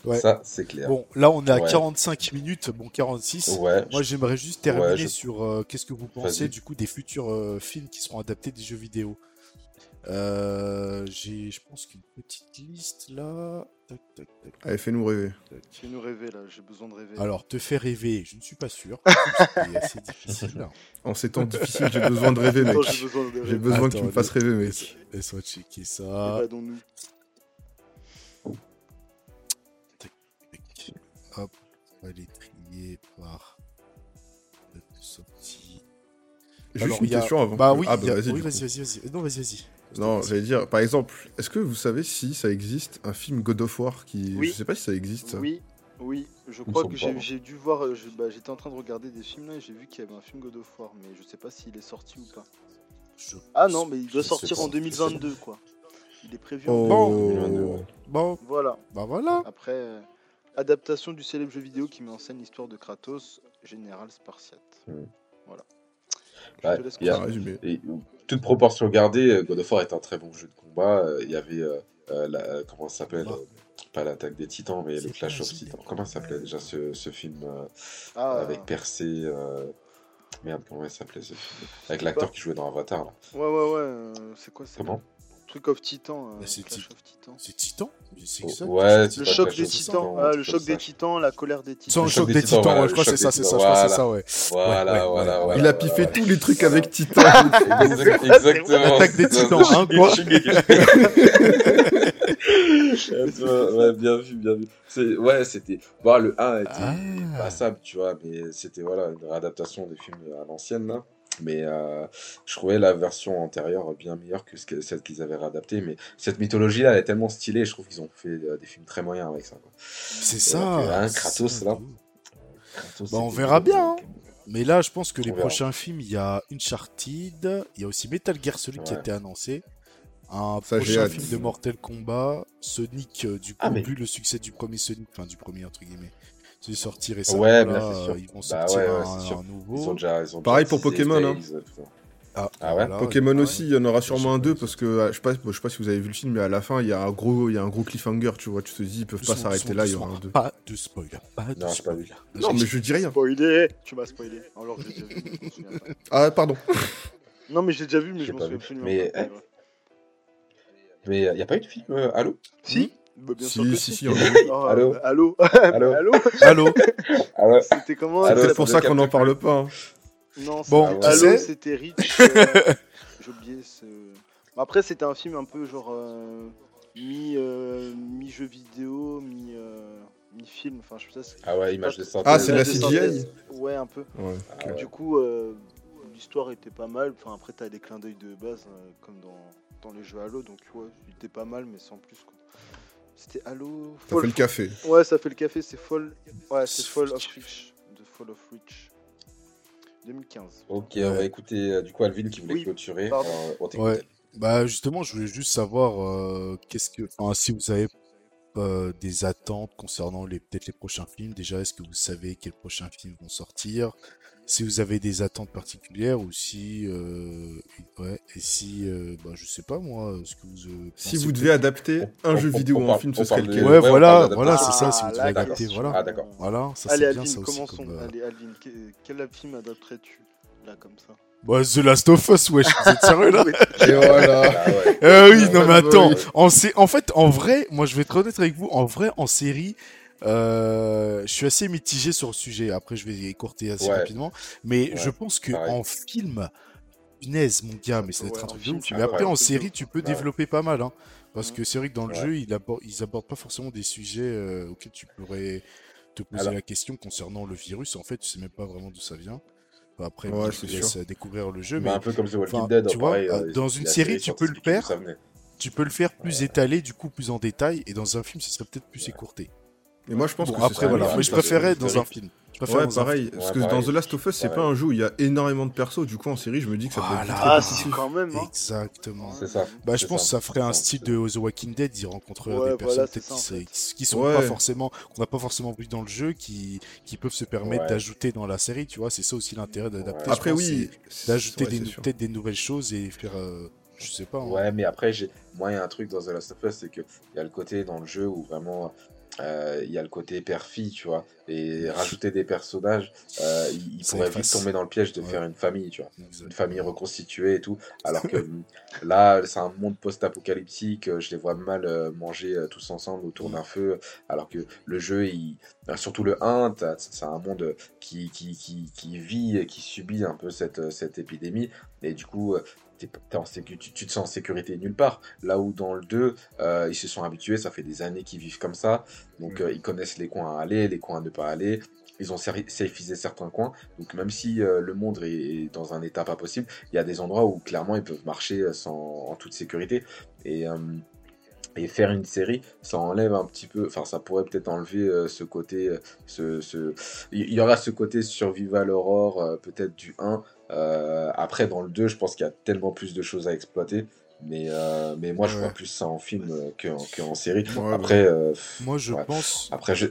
Ouais. Ça, c'est clair. Bon, là on est à Ouais. 45 minutes, bon 46. Ouais. Moi j'aimerais juste terminer Ouais, je- sur euh, qu'est-ce que vous pensez Vas-y. du coup des futurs euh, films qui seront adaptés des jeux vidéo. Euh, J'ai, je pense qu'une petite liste là. Tac, tac, tac, Allez, fais-nous rêver. Fais-nous rêver là, j'ai besoin de rêver. Alors, te faire rêver, je ne suis pas sûr. C'est assez difficile. hein. En ces temps difficiles, j'ai besoin de rêver, mec. J'ai besoin de rêver. Que tu me fasses rêver, mec. Laisse- Laisse-moi checker ça. Évadons-nous. Tac. Hop, on va les trier par sortie. Juste Alors, une a- question avant. Bah oui, ah, y a- bah vas-y. oui, vas-y, vas-y, vas-y. Non, vas-y, vas-y. Non, j'allais dire, par exemple, est-ce que vous savez si ça existe un film God of War qui. Oui. Je sais pas si ça existe. ça. Oui, oui, je crois que pas, j'ai dû voir, euh, bah, j'étais en train de regarder des films là et j'ai vu qu'il y avait un film God of War, mais je sais pas s'il est sorti ou pas. Je- Ah non, mais il doit Je sortir en pas. 2022 quoi. Il est prévu en Oh. 2022, ouais. Bon, Voilà. bah voilà. Après, euh, adaptation du célèbre jeu vidéo qui met en scène l'histoire de Kratos, général spartiate. Hmm. Voilà. Je Ouais, te laisse il y a-. Et toute proportion gardée, euh, God of War est un très bon jeu de combat. Euh, Il y avait, euh, la, comment ça s'appelle Pas l'attaque des titans, mais le Clash of Titans. Comment ça s'appelait déjà ce, ce film euh, Ah, avec Percé euh, Merde, comment il s'appelait ce film Avec l'acteur qui jouait dans Avatar. Là. ouais, ouais, ouais. c'est quoi Comment? Truc of Titan. euh, Bah, c'est of Titan. C'est Titan C'est Oh, exact. ouais, c'est Le choc des titans. Ah, le choc des titans, la colère des Sans titans. le choc des titans, je crois que c'est ça, c'est ça, je crois que c'est ça, ouais. Voilà, Ouais, ouais, voilà, ouais. voilà. Il a piffé voilà. tous les trucs avec Titan. Exact- Exactement. L'attaque des titans, hein, quoi. ouais, bien vu, bien vu. C'est- Ouais, c'était. Bon, le 1 était Ah. passable, tu vois, mais c'était voilà, une réadaptation des films à l'ancienne, là. Mais euh, je trouvais la version antérieure bien meilleure que ce que- celle qu'ils avaient réadaptée. Mais cette mythologie-là, elle est tellement stylée, je trouve qu'ils ont fait euh, des films très moyens avec ça. C'est ça. puis, hein, c'est Kratos, ça, là. Kratos, Bah, on verra bien, hein. Mais là, je pense que les verra. prochains films, il y a Uncharted, il y a aussi Metal Gear Solid qui a été annoncé, un Ça, prochain film de Mortal Kombat, Sonic, euh, du coup, Ah, mais- vu le succès du premier Sonic, enfin du premier entre guillemets, c'est sorti récemment, Ouais, mais là, là, c'est sûr. ils vont Bah sortir ouais, ouais, un, c'est sûr. un Ils nouveau. ont déjà, ils ont Pareil déjà pour Pokémon, hein. Ah, Ah ouais? voilà, Pokémon ouais. aussi, il y en aura Je sûrement un deux je parce que euh, je sais pas, je sais pas si vous avez vu le film, mais à la fin il y a un gros, il y a un gros cliffhanger, tu vois, tu te dis ils peuvent pas s'arrêter là, il y aura un doucement. deux. Pas de spoil, pas de Non, pas. Non mais je dis rien. Spoilé Tu m'as spoilé. Alors j'ai déjà vu, je souviens pas. Ah pardon. Non, mais j'ai déjà vu, mais je m'en souviens absolument Mais, pas. eh, Mais il n'y a pas eu de film euh, Halo? Si Bah, bien sûr Si, que si, si. si, on a Allô Allô Allô Allô Allô Ah C'était comment C'est pour ça qu'on capte en parle pas. hein. Non, Bon, c'était- tu Allô, sais c'était Rich. euh, J'ai oublié ce. Après, c'était un film un peu genre euh, mi euh, mi jeu vidéo, mi euh, mi film. Enfin, je sais pas. c'est- Ah ouais, image de synthèse. Ah, c'est de la CGI? Ouais, un peu. Ouais. Ah. Du coup, euh, l'histoire était pas mal. Enfin, après, t'as des clins d'œil de base, euh, comme dans, dans les jeux Halo. Donc, ouais, il était pas mal, mais sans plus. quoi. C'était Halo. Ça fait le café. Ouais, ça fait le café, c'est Fall. Ouais, c'est Fall of Reach. De Fall of Reach. 2015. Ok, on va écouter euh, du coup Alvin qui voulait Oui, clôturer. pardon. Alors, on t'écoute. Ouais. Bah justement, je voulais juste savoir euh, qu'est-ce que, enfin, si vous avez euh, des attentes concernant les peut-être les prochains films? Déjà, est-ce que vous savez quels prochains films vont sortir? Si vous avez des attentes particulières ou si, euh, ouais, et si, euh, bah je sais pas moi, ce que vous euh, Si vous devez adapter On- un on- jeu on- vidéo en parle- film, ce serait lequel? Ouais, voilà, c'est ça. Si vous devez Ah, adapter, voilà, Ah, d'accord. voilà, ça c'est Allez, bien Alvin, ça aussi commençons. comme. Allez, Alvin, que- quel film adapterais-tu Là, comme ça? Bah, The Last of Us, wesh, vous êtes sérieux là? Et voilà. Ah ouais. Euh, oui, non mais ouais, attends, en, sé- en fait, en vrai, moi je vais être honnête avec vous, en vrai, en série, euh, je suis assez mitigé sur le sujet. Après, je vais écourter assez Ouais. rapidement, mais Ouais, je pense que pareil. en film, punaise, mon gars, mais ça va Ouais, être un truc de ouf. Mais après, en série, tu peux Ouais. développer pas mal, hein, parce que c'est vrai que dans le Ouais. jeu, ils abordent, ils abordent pas forcément des sujets euh, auxquels tu pourrais te poser Alors- la question concernant le virus. En fait, tu sais même pas vraiment d'où ça vient. Après, Ouais, je te laisse découvrir le jeu, Bah, mais un peu comme The Walking Dead, tu vois, pareil, euh, euh, dans une série, tu peux le faire. tu peux le faire plus étalé, du coup plus en détail, et dans un film, ce serait peut-être plus Ouais. écourté. Et moi, je pense Bon, que ce après, serait voilà, mais je préférais dans un film. Je préfère Ouais, pareil. film. Parce Ouais, que dans. The Last of Us, c'est pas un jeu où il y a énormément de persos. Du coup, en série, je me dis que ça peut être. Ah, si, quand même. Hein. Exactement. C'est ça. Bah, je pense que ça ferait un style de The Walking Dead. Ils rencontreraient Ouais, des personnes voilà, peut-être c'est qui, sont Ouais. pas forcément, qu'on n'a pas forcément vu dans le jeu, qui, qui peuvent se permettre Ouais. d'ajouter dans la série. Tu vois, c'est ça aussi l'intérêt d'adapter. Après, pense, oui. d'ajouter peut-être des nouvelles choses et faire, euh, je sais pas. hein. Ouais, mais après, j'ai... moi, il y a un truc dans The Last of Us, c'est qu'il y a le côté dans le jeu où vraiment euh, il y a le côté père-fille, tu vois. Et rajouter des personnages, euh, il, pourrait vite tomber dans le piège de Ouais. faire une famille, tu vois. Exactement. Une famille reconstituée et tout. Alors que hum, là, c'est un monde post-apocalyptique. euh, Je les vois mal euh, manger tous ensemble autour d'un feu. Alors que le jeu, il... euh, surtout le 1, t'as- c'est un monde qui, qui, qui, qui vit et qui subit un peu cette, cette épidémie. Et du coup, en sécu- tu, tu te sens en sécurité nulle part. Là où dans le 2, euh, ils se sont habitués, ça fait des années qu'ils vivent comme ça. Donc euh, ils connaissent les coins à aller, les coins à ne pas aller. Ils ont safeisé certains coins. Donc même si euh, le monde est, est dans un état pas possible, il y a des endroits où clairement ils peuvent marcher sans, en toute sécurité. Et, et faire une série, ça enlève un petit peu, enfin ça pourrait peut-être enlever euh, ce côté, euh, ce, ce... il y aura ce côté survival horror euh, peut-être du 1. Euh, après dans le 2, je pense qu'il y a tellement plus de choses à exploiter. Mais, mais moi je vois plus ça en film qu'en série. Ouais, après, Moi, je pense. après je,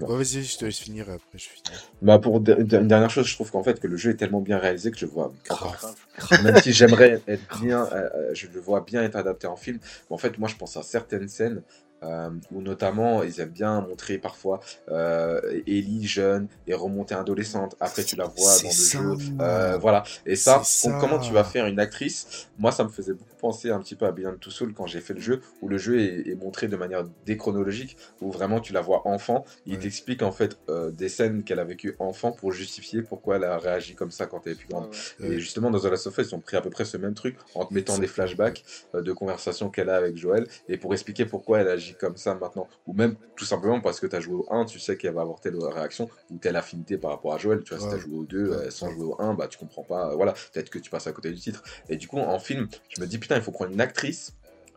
Ouais, vas-y, je te laisse finir et après je finis. bah pour une dernière chose, je trouve qu'en fait que le jeu est tellement bien réalisé que je vois Grave. même si j'aimerais être bien, euh, euh, je le vois bien être adapté en film. mais en fait, moi, je pense à certaines scènes euh, où notamment ils aiment bien montrer parfois euh, Ellie jeune et remonter adolescente. Après, tu la vois dans le ça, jeu. Euh, voilà. Et ça, comment tu vas faire une actrice? Moi, ça me faisait beaucoup penser un petit peu à Beyond Two Souls quand j'ai fait le jeu, où le jeu est, est montré de manière déchronologique, où vraiment tu la vois enfant. Il Ouais. t'explique en fait euh, des scènes qu'elle a vécues enfant pour justifier pourquoi elle a réagi comme ça quand elle est plus grande. Ouais, Et justement, dans The Last of Us, ils ont pris à peu près ce même truc en te mettant des flashbacks euh, de conversations qu'elle a avec Joël et pour expliquer pourquoi elle agit comme ça maintenant. Ou même tout simplement parce que tu as joué au 1, tu sais qu'elle va avoir telle réaction ou telle affinité par rapport à Joël. Tu vois, si Ouais. tu as joué au 2 euh, sans jouer au 1, bah tu comprends pas. euh, voilà, peut-être que tu passes à côté du titre. Et du coup, en film, je me dis putain, il faut prendre une actrice.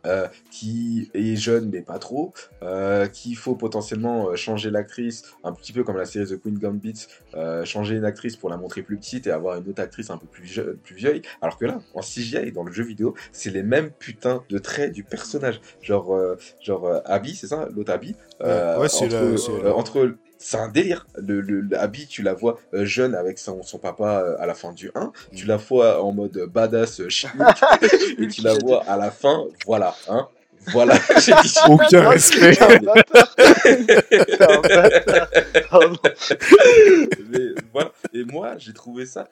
Euh, qui est jeune mais pas trop, euh, qu'il faut potentiellement euh, changer l'actrice, un petit peu comme la série The Queen Gambit, euh, changer une actrice pour la montrer plus petite et avoir une autre actrice un peu plus, jeune, plus vieille. Alors que là, en CGI, dans le jeu vidéo, c'est les mêmes putains de traits du personnage. Genre, genre Abby, c'est ça? L'autre Abby? Ouais, la- entre c'est un délire. Le, le, le Abby, tu la vois euh, jeune avec son, son papa euh, à la fin du 1. Tu Mm. la vois en mode badass euh, chimique. et tu la vois à la fin. Voilà, hein. Voilà, j'ai dit Aucun respect. Mais voilà. Et moi, j'ai trouvé ça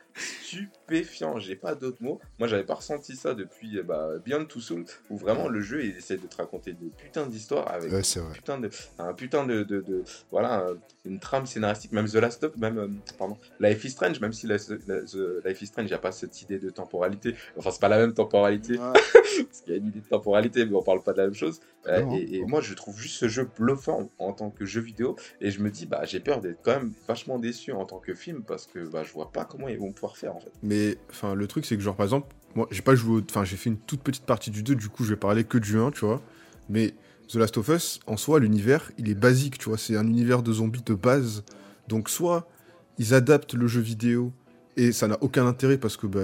J'ai pas d'autres mots. Moi, j'avais pas ressenti ça depuis euh, bah, Beyond Two Souls, où vraiment le jeu, il essaie de te raconter des putains d'histoires avec Ouais, putain de, un putain de, de, de- voilà, une trame scénaristique. Même The Last of, même, euh, pardon, Life is Strange, même si la- la- The Life is Strange, il a pas cette idée de temporalité. Enfin, c'est pas la même temporalité, Ouais. parce qu'il y a une idée de temporalité, mais on parle pas de la même chose. Euh, Non. et, et moi, je trouve juste ce jeu bluffant en, tant que jeu vidéo, et je me dis, bah, j'ai peur d'être quand même vachement déçu en tant que film, parce que bah, je vois pas comment ils vont pouvoir faire en fait. Mais enfin, le truc, c'est que, genre, par exemple, moi, j'ai pas joué. Enfin, j'ai fait une toute petite partie du 2, du coup, je vais parler que du 1, tu vois. Mais The Last of Us, en soi, l'univers, il est basique, tu vois. C'est un univers de zombies de base. Donc, soit ils adaptent le jeu vidéo Et ça n'a aucun intérêt parce que bah,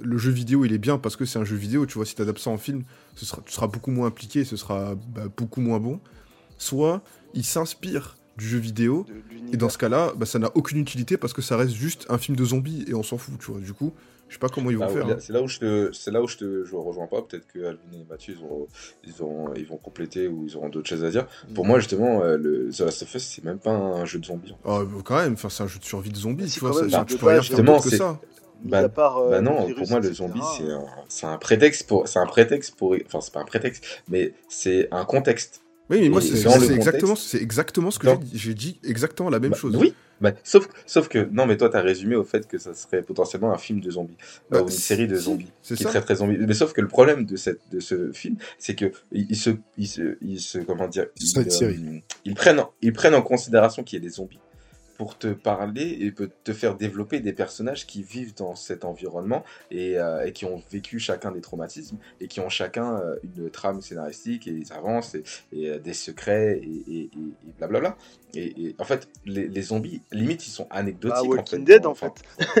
le jeu vidéo, il est bien parce que c'est un jeu vidéo. Tu vois, si tu adaptes ça en film, ce sera, tu seras beaucoup moins impliqué, ce sera bah, beaucoup moins bon. Soit il s'inspire du jeu vidéo, et dans ce cas-là, bah, ça n'a aucune utilité parce que ça reste juste un film de zombies et on s'en fout, tu vois. Du coup, je sais pas comment ils vont Bah, faire. hein. C'est là où je te, c'est là où je te, je rejoins pas. Peut-être que Alvin et Mathieu, ils, ont, ils, ont, ils vont compléter ou ils auront d'autres choses à dire. Pour moi, justement, euh, le The Last of Us, c'est même pas un jeu de zombies. Ah, bah, quand même, enfin, c'est un jeu de survie de zombies, si, tu vois. même, ça- tu peux rien faire que c'est- ça. Bah- part, euh, bah non, virus, pour moi, le zombie, c'est un, c'est un prétexte pour, c'est un prétexte pour, enfin, c'est pas un prétexte, mais c'est un contexte. Oui, mais moi, c'est exactement, c'est exactement ce que j'ai dit. J'ai dit exactement la même Bah, chose. Oui, bah, sauf, sauf que, non, mais toi, t'as résumé au fait que ça serait potentiellement un film de zombies, Bah, euh, ou une série de zombies. C'est qui ça. traiterait zombies. Mais sauf que le problème de, cette, de ce film, c'est que il il se, il se, il se, comment dire, ils, euh, ils prennent, en- ils prennent en considération qu'il y a des zombies pour te parler et peut te faire développer des personnages qui vivent dans cet environnement et, euh, et qui ont vécu chacun des traumatismes et qui ont chacun euh, une trame scénaristique et ils avancent et, et, euh, des secrets et, blablabla. Et, en fait, les, les zombies, limite, ils sont anecdotiques. Bah, en Walking fait. Dead, en fait.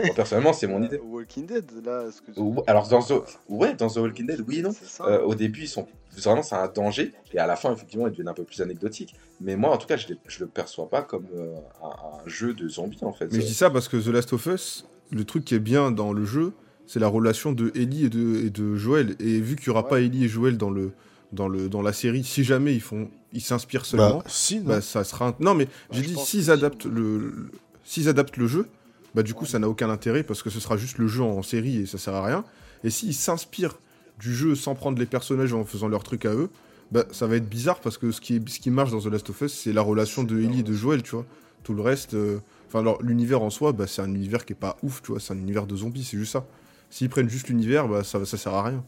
moi, personnellement, c'est mon idée. Walking Dead, là. ce que- Alors, dans The, ouais, dans The Walking Dead, oui et non. Euh, au début, ils sont vraiment c'est un danger, et à la fin, effectivement, ils deviennent un peu plus anecdotiques. Mais moi, en tout cas, je, je le perçois pas comme euh, un, un jeu de zombies, en fait. Mais je dis ça parce que The Last of Us, le truc qui est bien dans le jeu, c'est la relation de Ellie et de, et de Joël. Et vu qu'il n'y aura Ouais. pas Ellie et Joël dans, le, dans, le, dans la série, si jamais ils font ils s'inspirent seulement, Bah, si, non. bah, ça sera un... Non, mais j'ai je dit, s'ils adaptent le- s'ils adaptent le jeu, bah du coup, ça n'a aucun intérêt parce que ce sera juste le jeu en série et ça sert à rien. Et s'ils s'inspirent du jeu sans prendre les personnages en faisant leur truc à eux, bah ça va être bizarre parce que ce qui, est, ce qui marche dans The Last of Us, c'est la relation de Ellie et de Joël, tu vois. Tout le reste, euh, enfin, alors l'univers en soi, bah, c'est un univers qui est pas ouf, tu vois. C'est un univers de zombies, c'est juste ça. S'ils prennent juste l'univers, bah ça, ça sert à rien.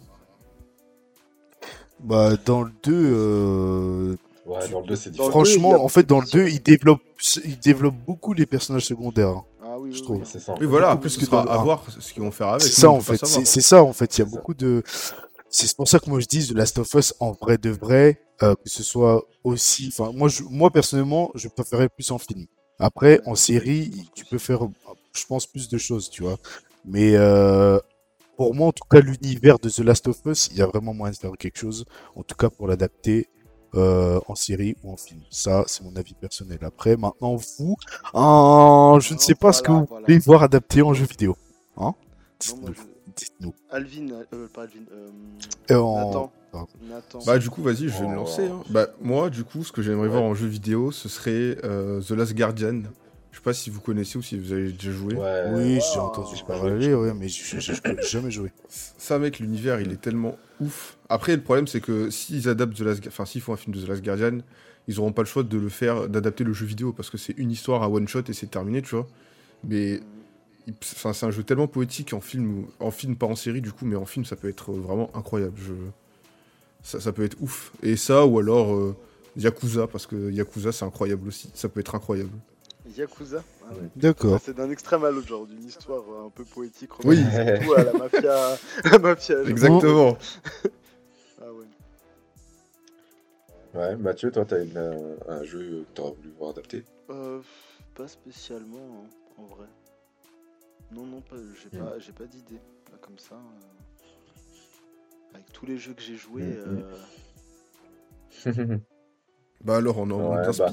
Bah, dans le 2, euh, Ouais, dans le 2, c'est Dans le différent. franchement, en fait, dans le beaucoup 2, de- il développe, il développe beaucoup les personnages secondaires. hein. Oui, je trouve. C'est ça. en Oui, voilà, plus que à voir ce qu'ils vont faire avec. C'est ça en fait, c'est ça en fait. Il y a beaucoup de. C'est pour ça que moi je dis The Last of Us en vrai de vrai, euh, que ce soit aussi. Enfin, moi, je, moi personnellement, je préférais plus en film. Après, en série, tu peux faire, je pense, plus de choses, tu vois. Mais euh, pour moi, en tout cas, l'univers de The Last of Us, il y a vraiment moyen de faire quelque chose. En tout cas, pour l'adapter euh, en série ou en film. Ça, c'est mon avis personnel. Après, maintenant, vous, euh, je ne sais pas ce que Voilà, vous voilà. voulez voir adapté en jeu vidéo. Hein Dites-nous. Dites-nous. Alvin, euh, pas Alvin, euh, Euh, en- Nathan. Nathan. Bah du coup vas-y je vais me Oh. lancer. hein. Bah moi du coup ce que j'aimerais Ouais. voir en jeu vidéo ce serait euh, The Last Guardian. Je sais pas si vous connaissez ou si vous avez déjà joué. Ouais. Oui, j'ai entendu J'ai parler, ouais, mais je n'ai jamais joué. Ça mec l'univers il est tellement ouf. Après le problème c'est que s'ils adaptent The Last enfin s'ils font un film de The Last Guardian, ils auront pas le choix de le faire d'adapter le jeu vidéo parce que c'est une histoire à one shot et c'est terminé tu vois. Mais enfin c'est un jeu tellement poétique en film en film pas en série du coup mais en film ça peut être vraiment incroyable. Je... Ça, ça peut être ouf. Et ça ou alors euh, Yakuza parce que Yakuza c'est incroyable aussi. Ça peut être incroyable. Yakuza? Ah ouais. D'accord. C'est d'un extrême à l'autre, genre d'une histoire euh, un peu poétique. Oui. à la mafia. la mafia Exactement. Ouais. Mathieu, toi, t'as une, euh, un jeu que t'aurais voulu voir adapté? Euh, pas spécialement, hein, en vrai. Non, non, pas, j'ai Mm. pas, j'ai pas d'idée. Là, comme ça. euh, Avec tous les jeux que j'ai joués. Mm, euh, Bah alors on en Ouais, on bah.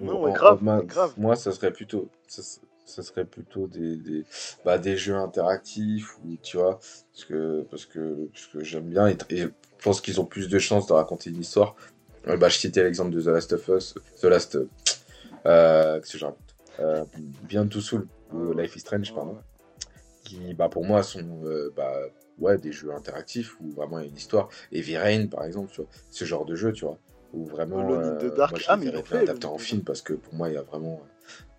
Non, En- ouais, grave, en- grave. Moi, ça serait plutôt, ça, ça serait plutôt des, des, bah, des jeux interactifs ou tu vois, parce que parce que parce que j'aime bien et, et je pense qu'ils ont plus de chances de raconter une histoire. Euh, bah, je citais l'exemple de The Last of Us, The Last, euh, que je raconte, euh, Two Soul ou Life is Strange, pardon, Ouais. qui, bah, pour moi, sont, euh, bah, ouais, des jeux interactifs où vraiment il y a une histoire. Et V-Rain, par exemple, tu vois, ce genre de jeu, tu vois, où vraiment, in the euh, Dark. moi, je Ah, mais fait, Alone in en film parce que pour moi, il y a vraiment,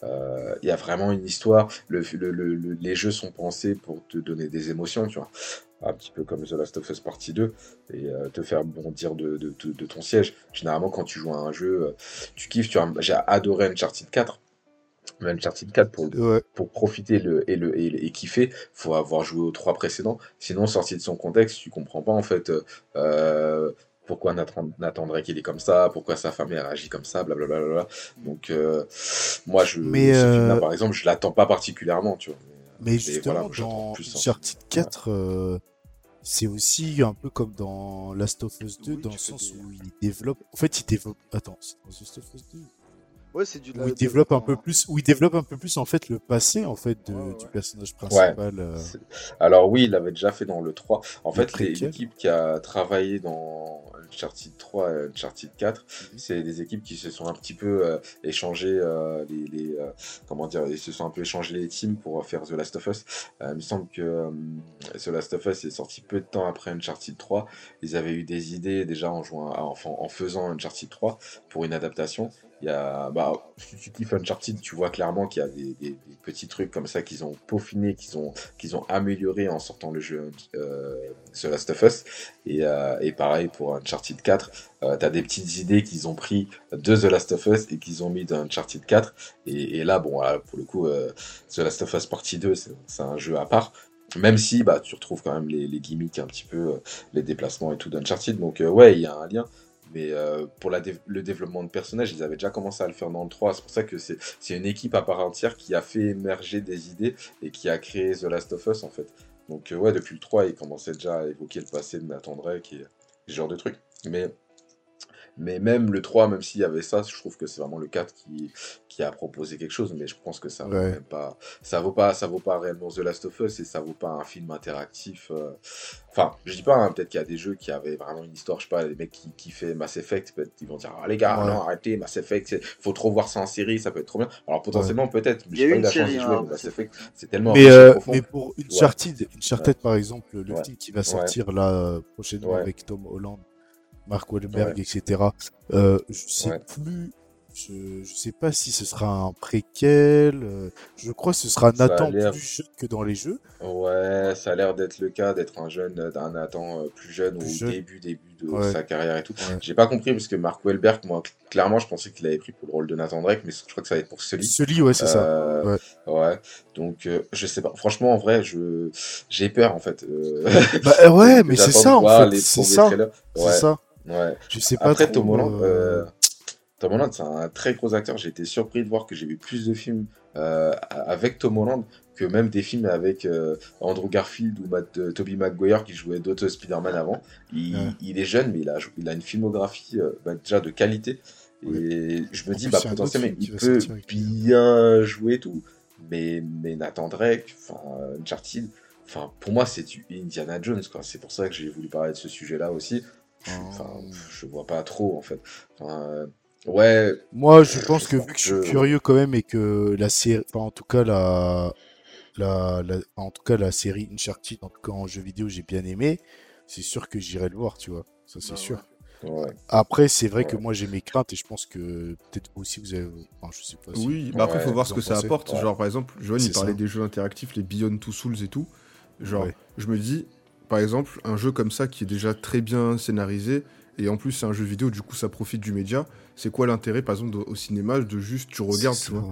euh, il y a vraiment une histoire. Le, le- le- le- les jeux sont pensés pour te donner des émotions, tu vois. Un petit peu comme The Last of Us Partie 2 et euh, te faire bondir de, de, de- de ton siège. Généralement, quand tu joues à un jeu, euh, tu kiffes. Tu vois, J'ai adoré Uncharted 4. Mais Uncharted 4, pour, le- Ouais. pour profiter le, et, le, et, le- et kiffer, faut avoir joué aux trois précédents. Sinon, sorti de son contexte, tu comprends pas en fait euh, pourquoi Nathan, Drake il est comme ça, pourquoi sa femme elle réagit comme ça, blablabla. Bla, bla, bla. Donc, euh, moi, je, Mais, ce film-là, par exemple, je l'attends pas particulièrement, tu vois. Mais, justement, voilà, dans. Uncharted 4, euh, c'est aussi un peu comme dans Last of Us 2, Oui, dans le sens des- où il développe. En fait, il développe. Attends, c'est dans Last of Us 2 Ouais, c'est du où il développe un peu plus, où il développe un peu plus en fait le passé en fait de, Ouais, ouais. du personnage principal. euh, Alors oui, il l'avait déjà fait dans le 3. En Le fait, l'équipe qui a travaillé dans Uncharted 3 et Uncharted 4, Mhm. c'est des équipes qui se sont un petit peu euh, échangées euh, les, les, euh, comment dire, ils se sont un peu échangés les teams pour faire The Last of Us. Euh, il me semble que euh, The Last of Us est sorti peu de temps après Uncharted 3. Ils avaient eu des idées déjà en jouant, à- enfin, en faisant Uncharted 3 pour une adaptation. Il y a, bah, si tu kiffes Uncharted, tu vois clairement qu'il y a des, petits trucs comme ça qu'ils ont peaufiné, qu'ils ont, qu'ils ont amélioré en sortant le jeu euh, The Last of Us. Et, euh, pareil pour Uncharted 4, euh, t'as des petites idées qu'ils ont pris de The Last of Us et qu'ils ont mis dans Uncharted 4. Et, là, bon, pour le coup, euh, The Last of Us Partie 2, c'est un jeu à part. Même si bah, tu retrouves quand même les, gimmicks un petit peu, les déplacements et tout d'Uncharted. Donc euh, ouais, il y a un lien. Mais euh, pour le développement de personnages, ils avaient déjà commencé à le faire dans le 3. C'est pour ça que c'est c'est une équipe à part entière qui a fait émerger des idées et qui a créé The Last of Us en fait. Donc euh, ouais, depuis le 3, ils commençaient déjà à évoquer le passé de Nathan Drake et ce genre de trucs. Mais, mais même le 3, même s'il y avait ça, je trouve que c'est vraiment le 4 qui, qui a proposé quelque chose. Mais je pense que ça vaut Ouais. même pas, ça vaut pas, ça vaut pas réellement The Last of Us et ça vaut pas un film interactif. euh, Enfin, je dis pas, hein, peut-être qu'il y a des jeux qui avaient vraiment une histoire, je sais pas, les mecs qui, qui fait Mass Effect, peut-être ils vont dire, ah les gars, Ouais. non, arrêtez, Mass Effect, c'est- faut trop voir ça en série, ça peut être trop bien. Alors potentiellement, peut-être, mais Il y a j'ai eu pas eu une la chance d'y hein, jouer, mais Mass Effect. C'est tellement Mais, euh, profond. mais pour Uncharted, Uncharted par exemple, le Ouais. film qui va sortir là euh, prochainement Ouais. avec Tom Holland, Mark Wahlberg, Ouais. etc. Euh, je sais Ouais. plus, je, je sais pas si ce sera un préquel. euh, je crois que ce sera Ça Nathan plus jeune que dans les jeux. Ouais, ça a l'air d'être le cas, d'être un jeune, euh, d'un Nathan euh, plus jeune Plus au jeune. début, début de Ouais. sa carrière et tout. J'ai pas compris parce que Mark Wahlberg, moi, cl- clairement, je pensais qu'il avait pris pour le rôle de Nathan Drake, mais je crois que ça va être pour Sully. Sully, ouais, c'est ça. Ouais. Donc, euh, je sais pas. Franchement, en vrai, je j'ai peur en fait. euh, Bah ouais, mais c'est ça en fait, c'est ça, c'est ça. Ouais. Je sais pas Après, trop. Tom Holland, euh, euh, Tom Holland, c'est un très gros acteur. J'ai été surpris de voir que j'ai vu plus de films euh, avec Tom Holland que même des films avec euh, Andrew Garfield ou Matt, Tobey Maguire qui jouaient d'autres Spider-Man avant. Il, Ouais. il est jeune, mais il a, il a une filmographie bah, déjà de qualité. Et je me En dis, plus, bah, potentiellement, il peut bien jouer tout. Mais, mais Nathan Drake, Uncharted, enfin, pour moi, c'est du Indiana Jones. C'est pour ça que j'ai voulu parler de ce sujet-là aussi. Enfin, euh, je vois pas trop, en fait. Enfin, euh, ouais, Moi, je pense que vu que je suis curieux quand même et que la série, enfin, en tout cas la, la, en tout cas la série Uncharted, en tout cas en jeu vidéo, j'ai bien aimé. C'est sûr que j'irai le voir, tu vois. Ça, c'est Bah sûr. ouais. Après, c'est vrai que moi j'ai mes craintes et je pense que peut-être aussi vous avez, enfin, je sais pas. si- Oui, bah après, Ouais, faut voir ce que ça pensez apporte. Ouais. Genre, par exemple, Joanne, il parlait ça. des jeux interactifs, les Beyond Two Souls et tout. Genre, Ouais. je me dis, par exemple, un jeu comme ça qui est déjà très bien scénarisé, et en plus, c'est un jeu vidéo, du coup, ça profite du média. C'est quoi l'intérêt, par exemple, de- au cinéma, de juste, tu regardes, tu vois?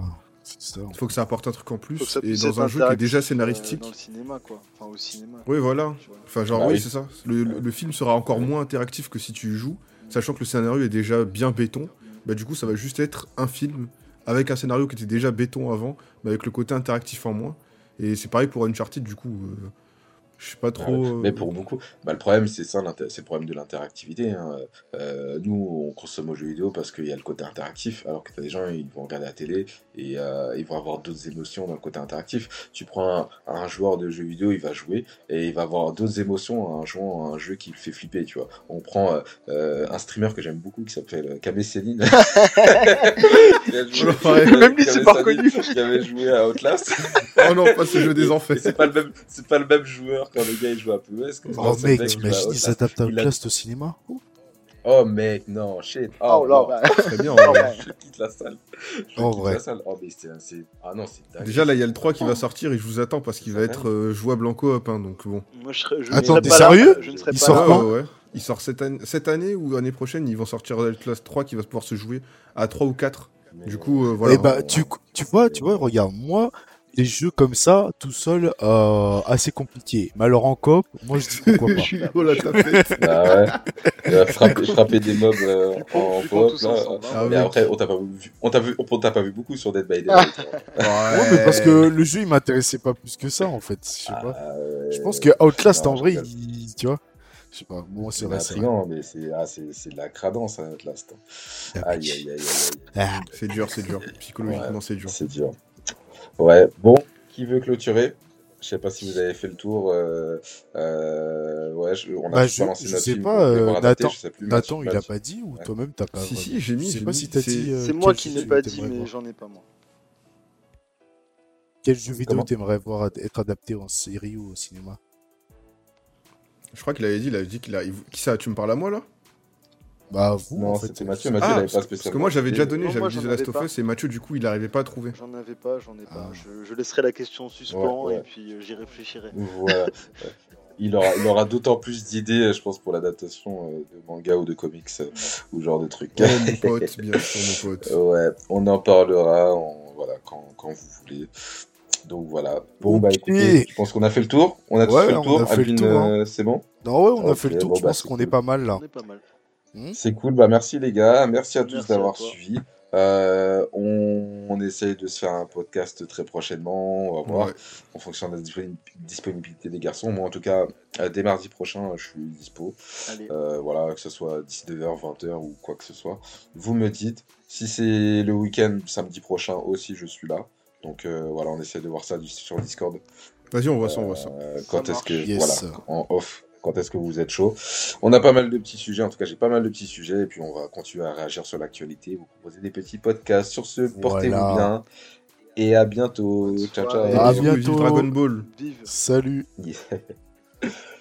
Il faut que ça apporte un truc en plus. Et dans un jeu qui est déjà euh, scénaristique. Dans le cinéma, quoi. Enfin, au cinéma. Oui, voilà. Enfin, genre, Bah oui, oui. c'est ça. Le, le- le film sera encore moins interactif que si tu y joues, sachant que le scénario est déjà bien béton. Bah, du coup, ça va juste être un film avec un scénario qui était déjà béton avant, mais avec le côté interactif en moins. Et c'est pareil pour Uncharted, du coup. euh, je sais pas trop. Ouais, euh, Mais pour beaucoup, bah, le problème c'est ça, c'est le problème de l'interactivité. hein. Euh, nous, on consomme aux jeux vidéo parce qu'il y a le côté interactif, alors que t'as des gens, ils vont regarder la télé et euh, ils vont avoir d'autres émotions dans le côté interactif. Tu prends un, un joueur de jeux vidéo, il va jouer et il va avoir d'autres émotions en jouant à un jeu qui le fait flipper, tu vois. On prend euh, euh, un streamer que j'aime beaucoup qui s'appelle Kamé Céline. Même lui, c'est pas reconnu. Qui avait joué à Outlast. Oh non, pas ce jeu des enfers. c'est pas le même, c'est pas le même joueur quand le gars il joue à PES. Oh mec, t'imagines ils Outlast. s'adaptent à Il Outlast au cinéma Oh mec, non, shit. Oh, là, non. bah. Très bien. Oh, ouais. Je quitte la salle. Je En quitte vrai. la salle. Oh mais c'est, ah non, c'est dingue. Déjà, là, il y a le 3 qui va sortir et je vous attends parce qu'il va Ça être euh, jouable en coop. hein, donc bon. Moi, je serais, je Attends, t'es sérieux là. Je ne serais Il pas sort là. Ouais, quand ouais, ouais. Il sort cette année, cette année ou l'année prochaine, ils vont sortir Outlast 3 qui va pouvoir se jouer à 3 ou 4. Mais- Du coup, euh, voilà. Eh bah, tu, tu vois, tu vois, regarde, moi, les jeux comme ça, tout seul, euh, assez compliqué. Mais alors en coop, moi je dis pourquoi pas. la tapette. Ah ouais. Il va frapper, frapper des mobs euh, en coop là. hein. Ah Mais ouais. après, on t'a pas vu, on t'a vu, on t'a pas vu beaucoup sur Dead by Daylight. hein. Ouais, mais parce que le jeu il m'intéressait pas plus que ça en fait. Je sais pas. Ah. Je pense que Outlast Non, en je vrai, il- tu vois. Je sais pas. Bon, c'est vrai, mais c'est ah, c'est c'est de la cradence hein, Outlast. Ah, Aïe aïe aïe aïe. Ah, C'est dur, c'est dur. Psychologiquement, Ouais. c'est dur. C'est dur. Ouais, bon, qui veut clôturer? Je sais pas si vous avez fait le tour. euh, euh, ouais, je- on a Bah, je- balancé je notre sais film pas, euh, Nathan- je sais plus, Nathan, il a pas dit ou Ouais. toi-même t'as pas. Si, vraiment- si, j'ai mis, Je sais pas mis, si t'as c'est- dit. euh, C'est moi qui n'ai pas dit, mais j'en ai pas moi. Quel jeu vidéo t'aimerais voir être adapté en série ou au cinéma? Je crois qu'il avait dit, il avait dit qu'il a. il- Qui ça Tu me parles à moi là? Bah vous Non, en fait. c'était Mathieu. Mathieu, il Ah, avait pas que- spécialement. parce que moi j'avais déjà donné, Non, j'avais dit The Last of. Us et Mathieu du coup il arrivait pas à trouver. J'en avais pas, j'en ai pas. Ah. Je, je laisserai la question en suspens Ouais, ouais. et puis euh, j'y réfléchirai. Voilà. Ouais. Il aura, il aura d'autant plus d'idées, je pense, pour l'adaptation euh, de manga ou de comics euh, ou genre de trucs. Mon pote, bien sûr mon pote. Ouais, on en parlera on- voilà, quand, quand vous voulez. Donc voilà. Bon, bah écoutez, je pense qu'on a fait le tour. On a Ouais, fait le on tour. a fait le Albin, tour, hein. euh, c'est bon Non ouais, on a fait le tour. bon, je bah, pense qu'on cool. est pas mal là. On est pas mal. C'est cool. Bah merci les gars. Merci à tous d'avoir suivi. Euh, on, on essaye de se faire un podcast très prochainement. On va voir Ouais. en fonction de la disponi- disponibilité des garçons. Moi, en tout cas, euh, dès mardi prochain, je suis dispo. Euh, voilà, que ce soit 19h, 20h ou quoi que ce soit. Vous me dites. Si c'est le week-end, samedi prochain aussi, je suis là. Donc euh, voilà, on essaie de voir ça sur Discord. Vas-y, on voit ça, on voit ça. Euh, quand est-ce que voilà, en off, quand est-ce que vous êtes chaud On a pas mal de petits sujets. En tout cas, j'ai pas mal de petits sujets et puis on va continuer à réagir sur l'actualité. Vous proposer des petits podcasts. Sur ce, portez-vous Voilà. bien et à bientôt. Ciao ciao. À bientôt. Dragon Ball. Vive. Salut. Yeah.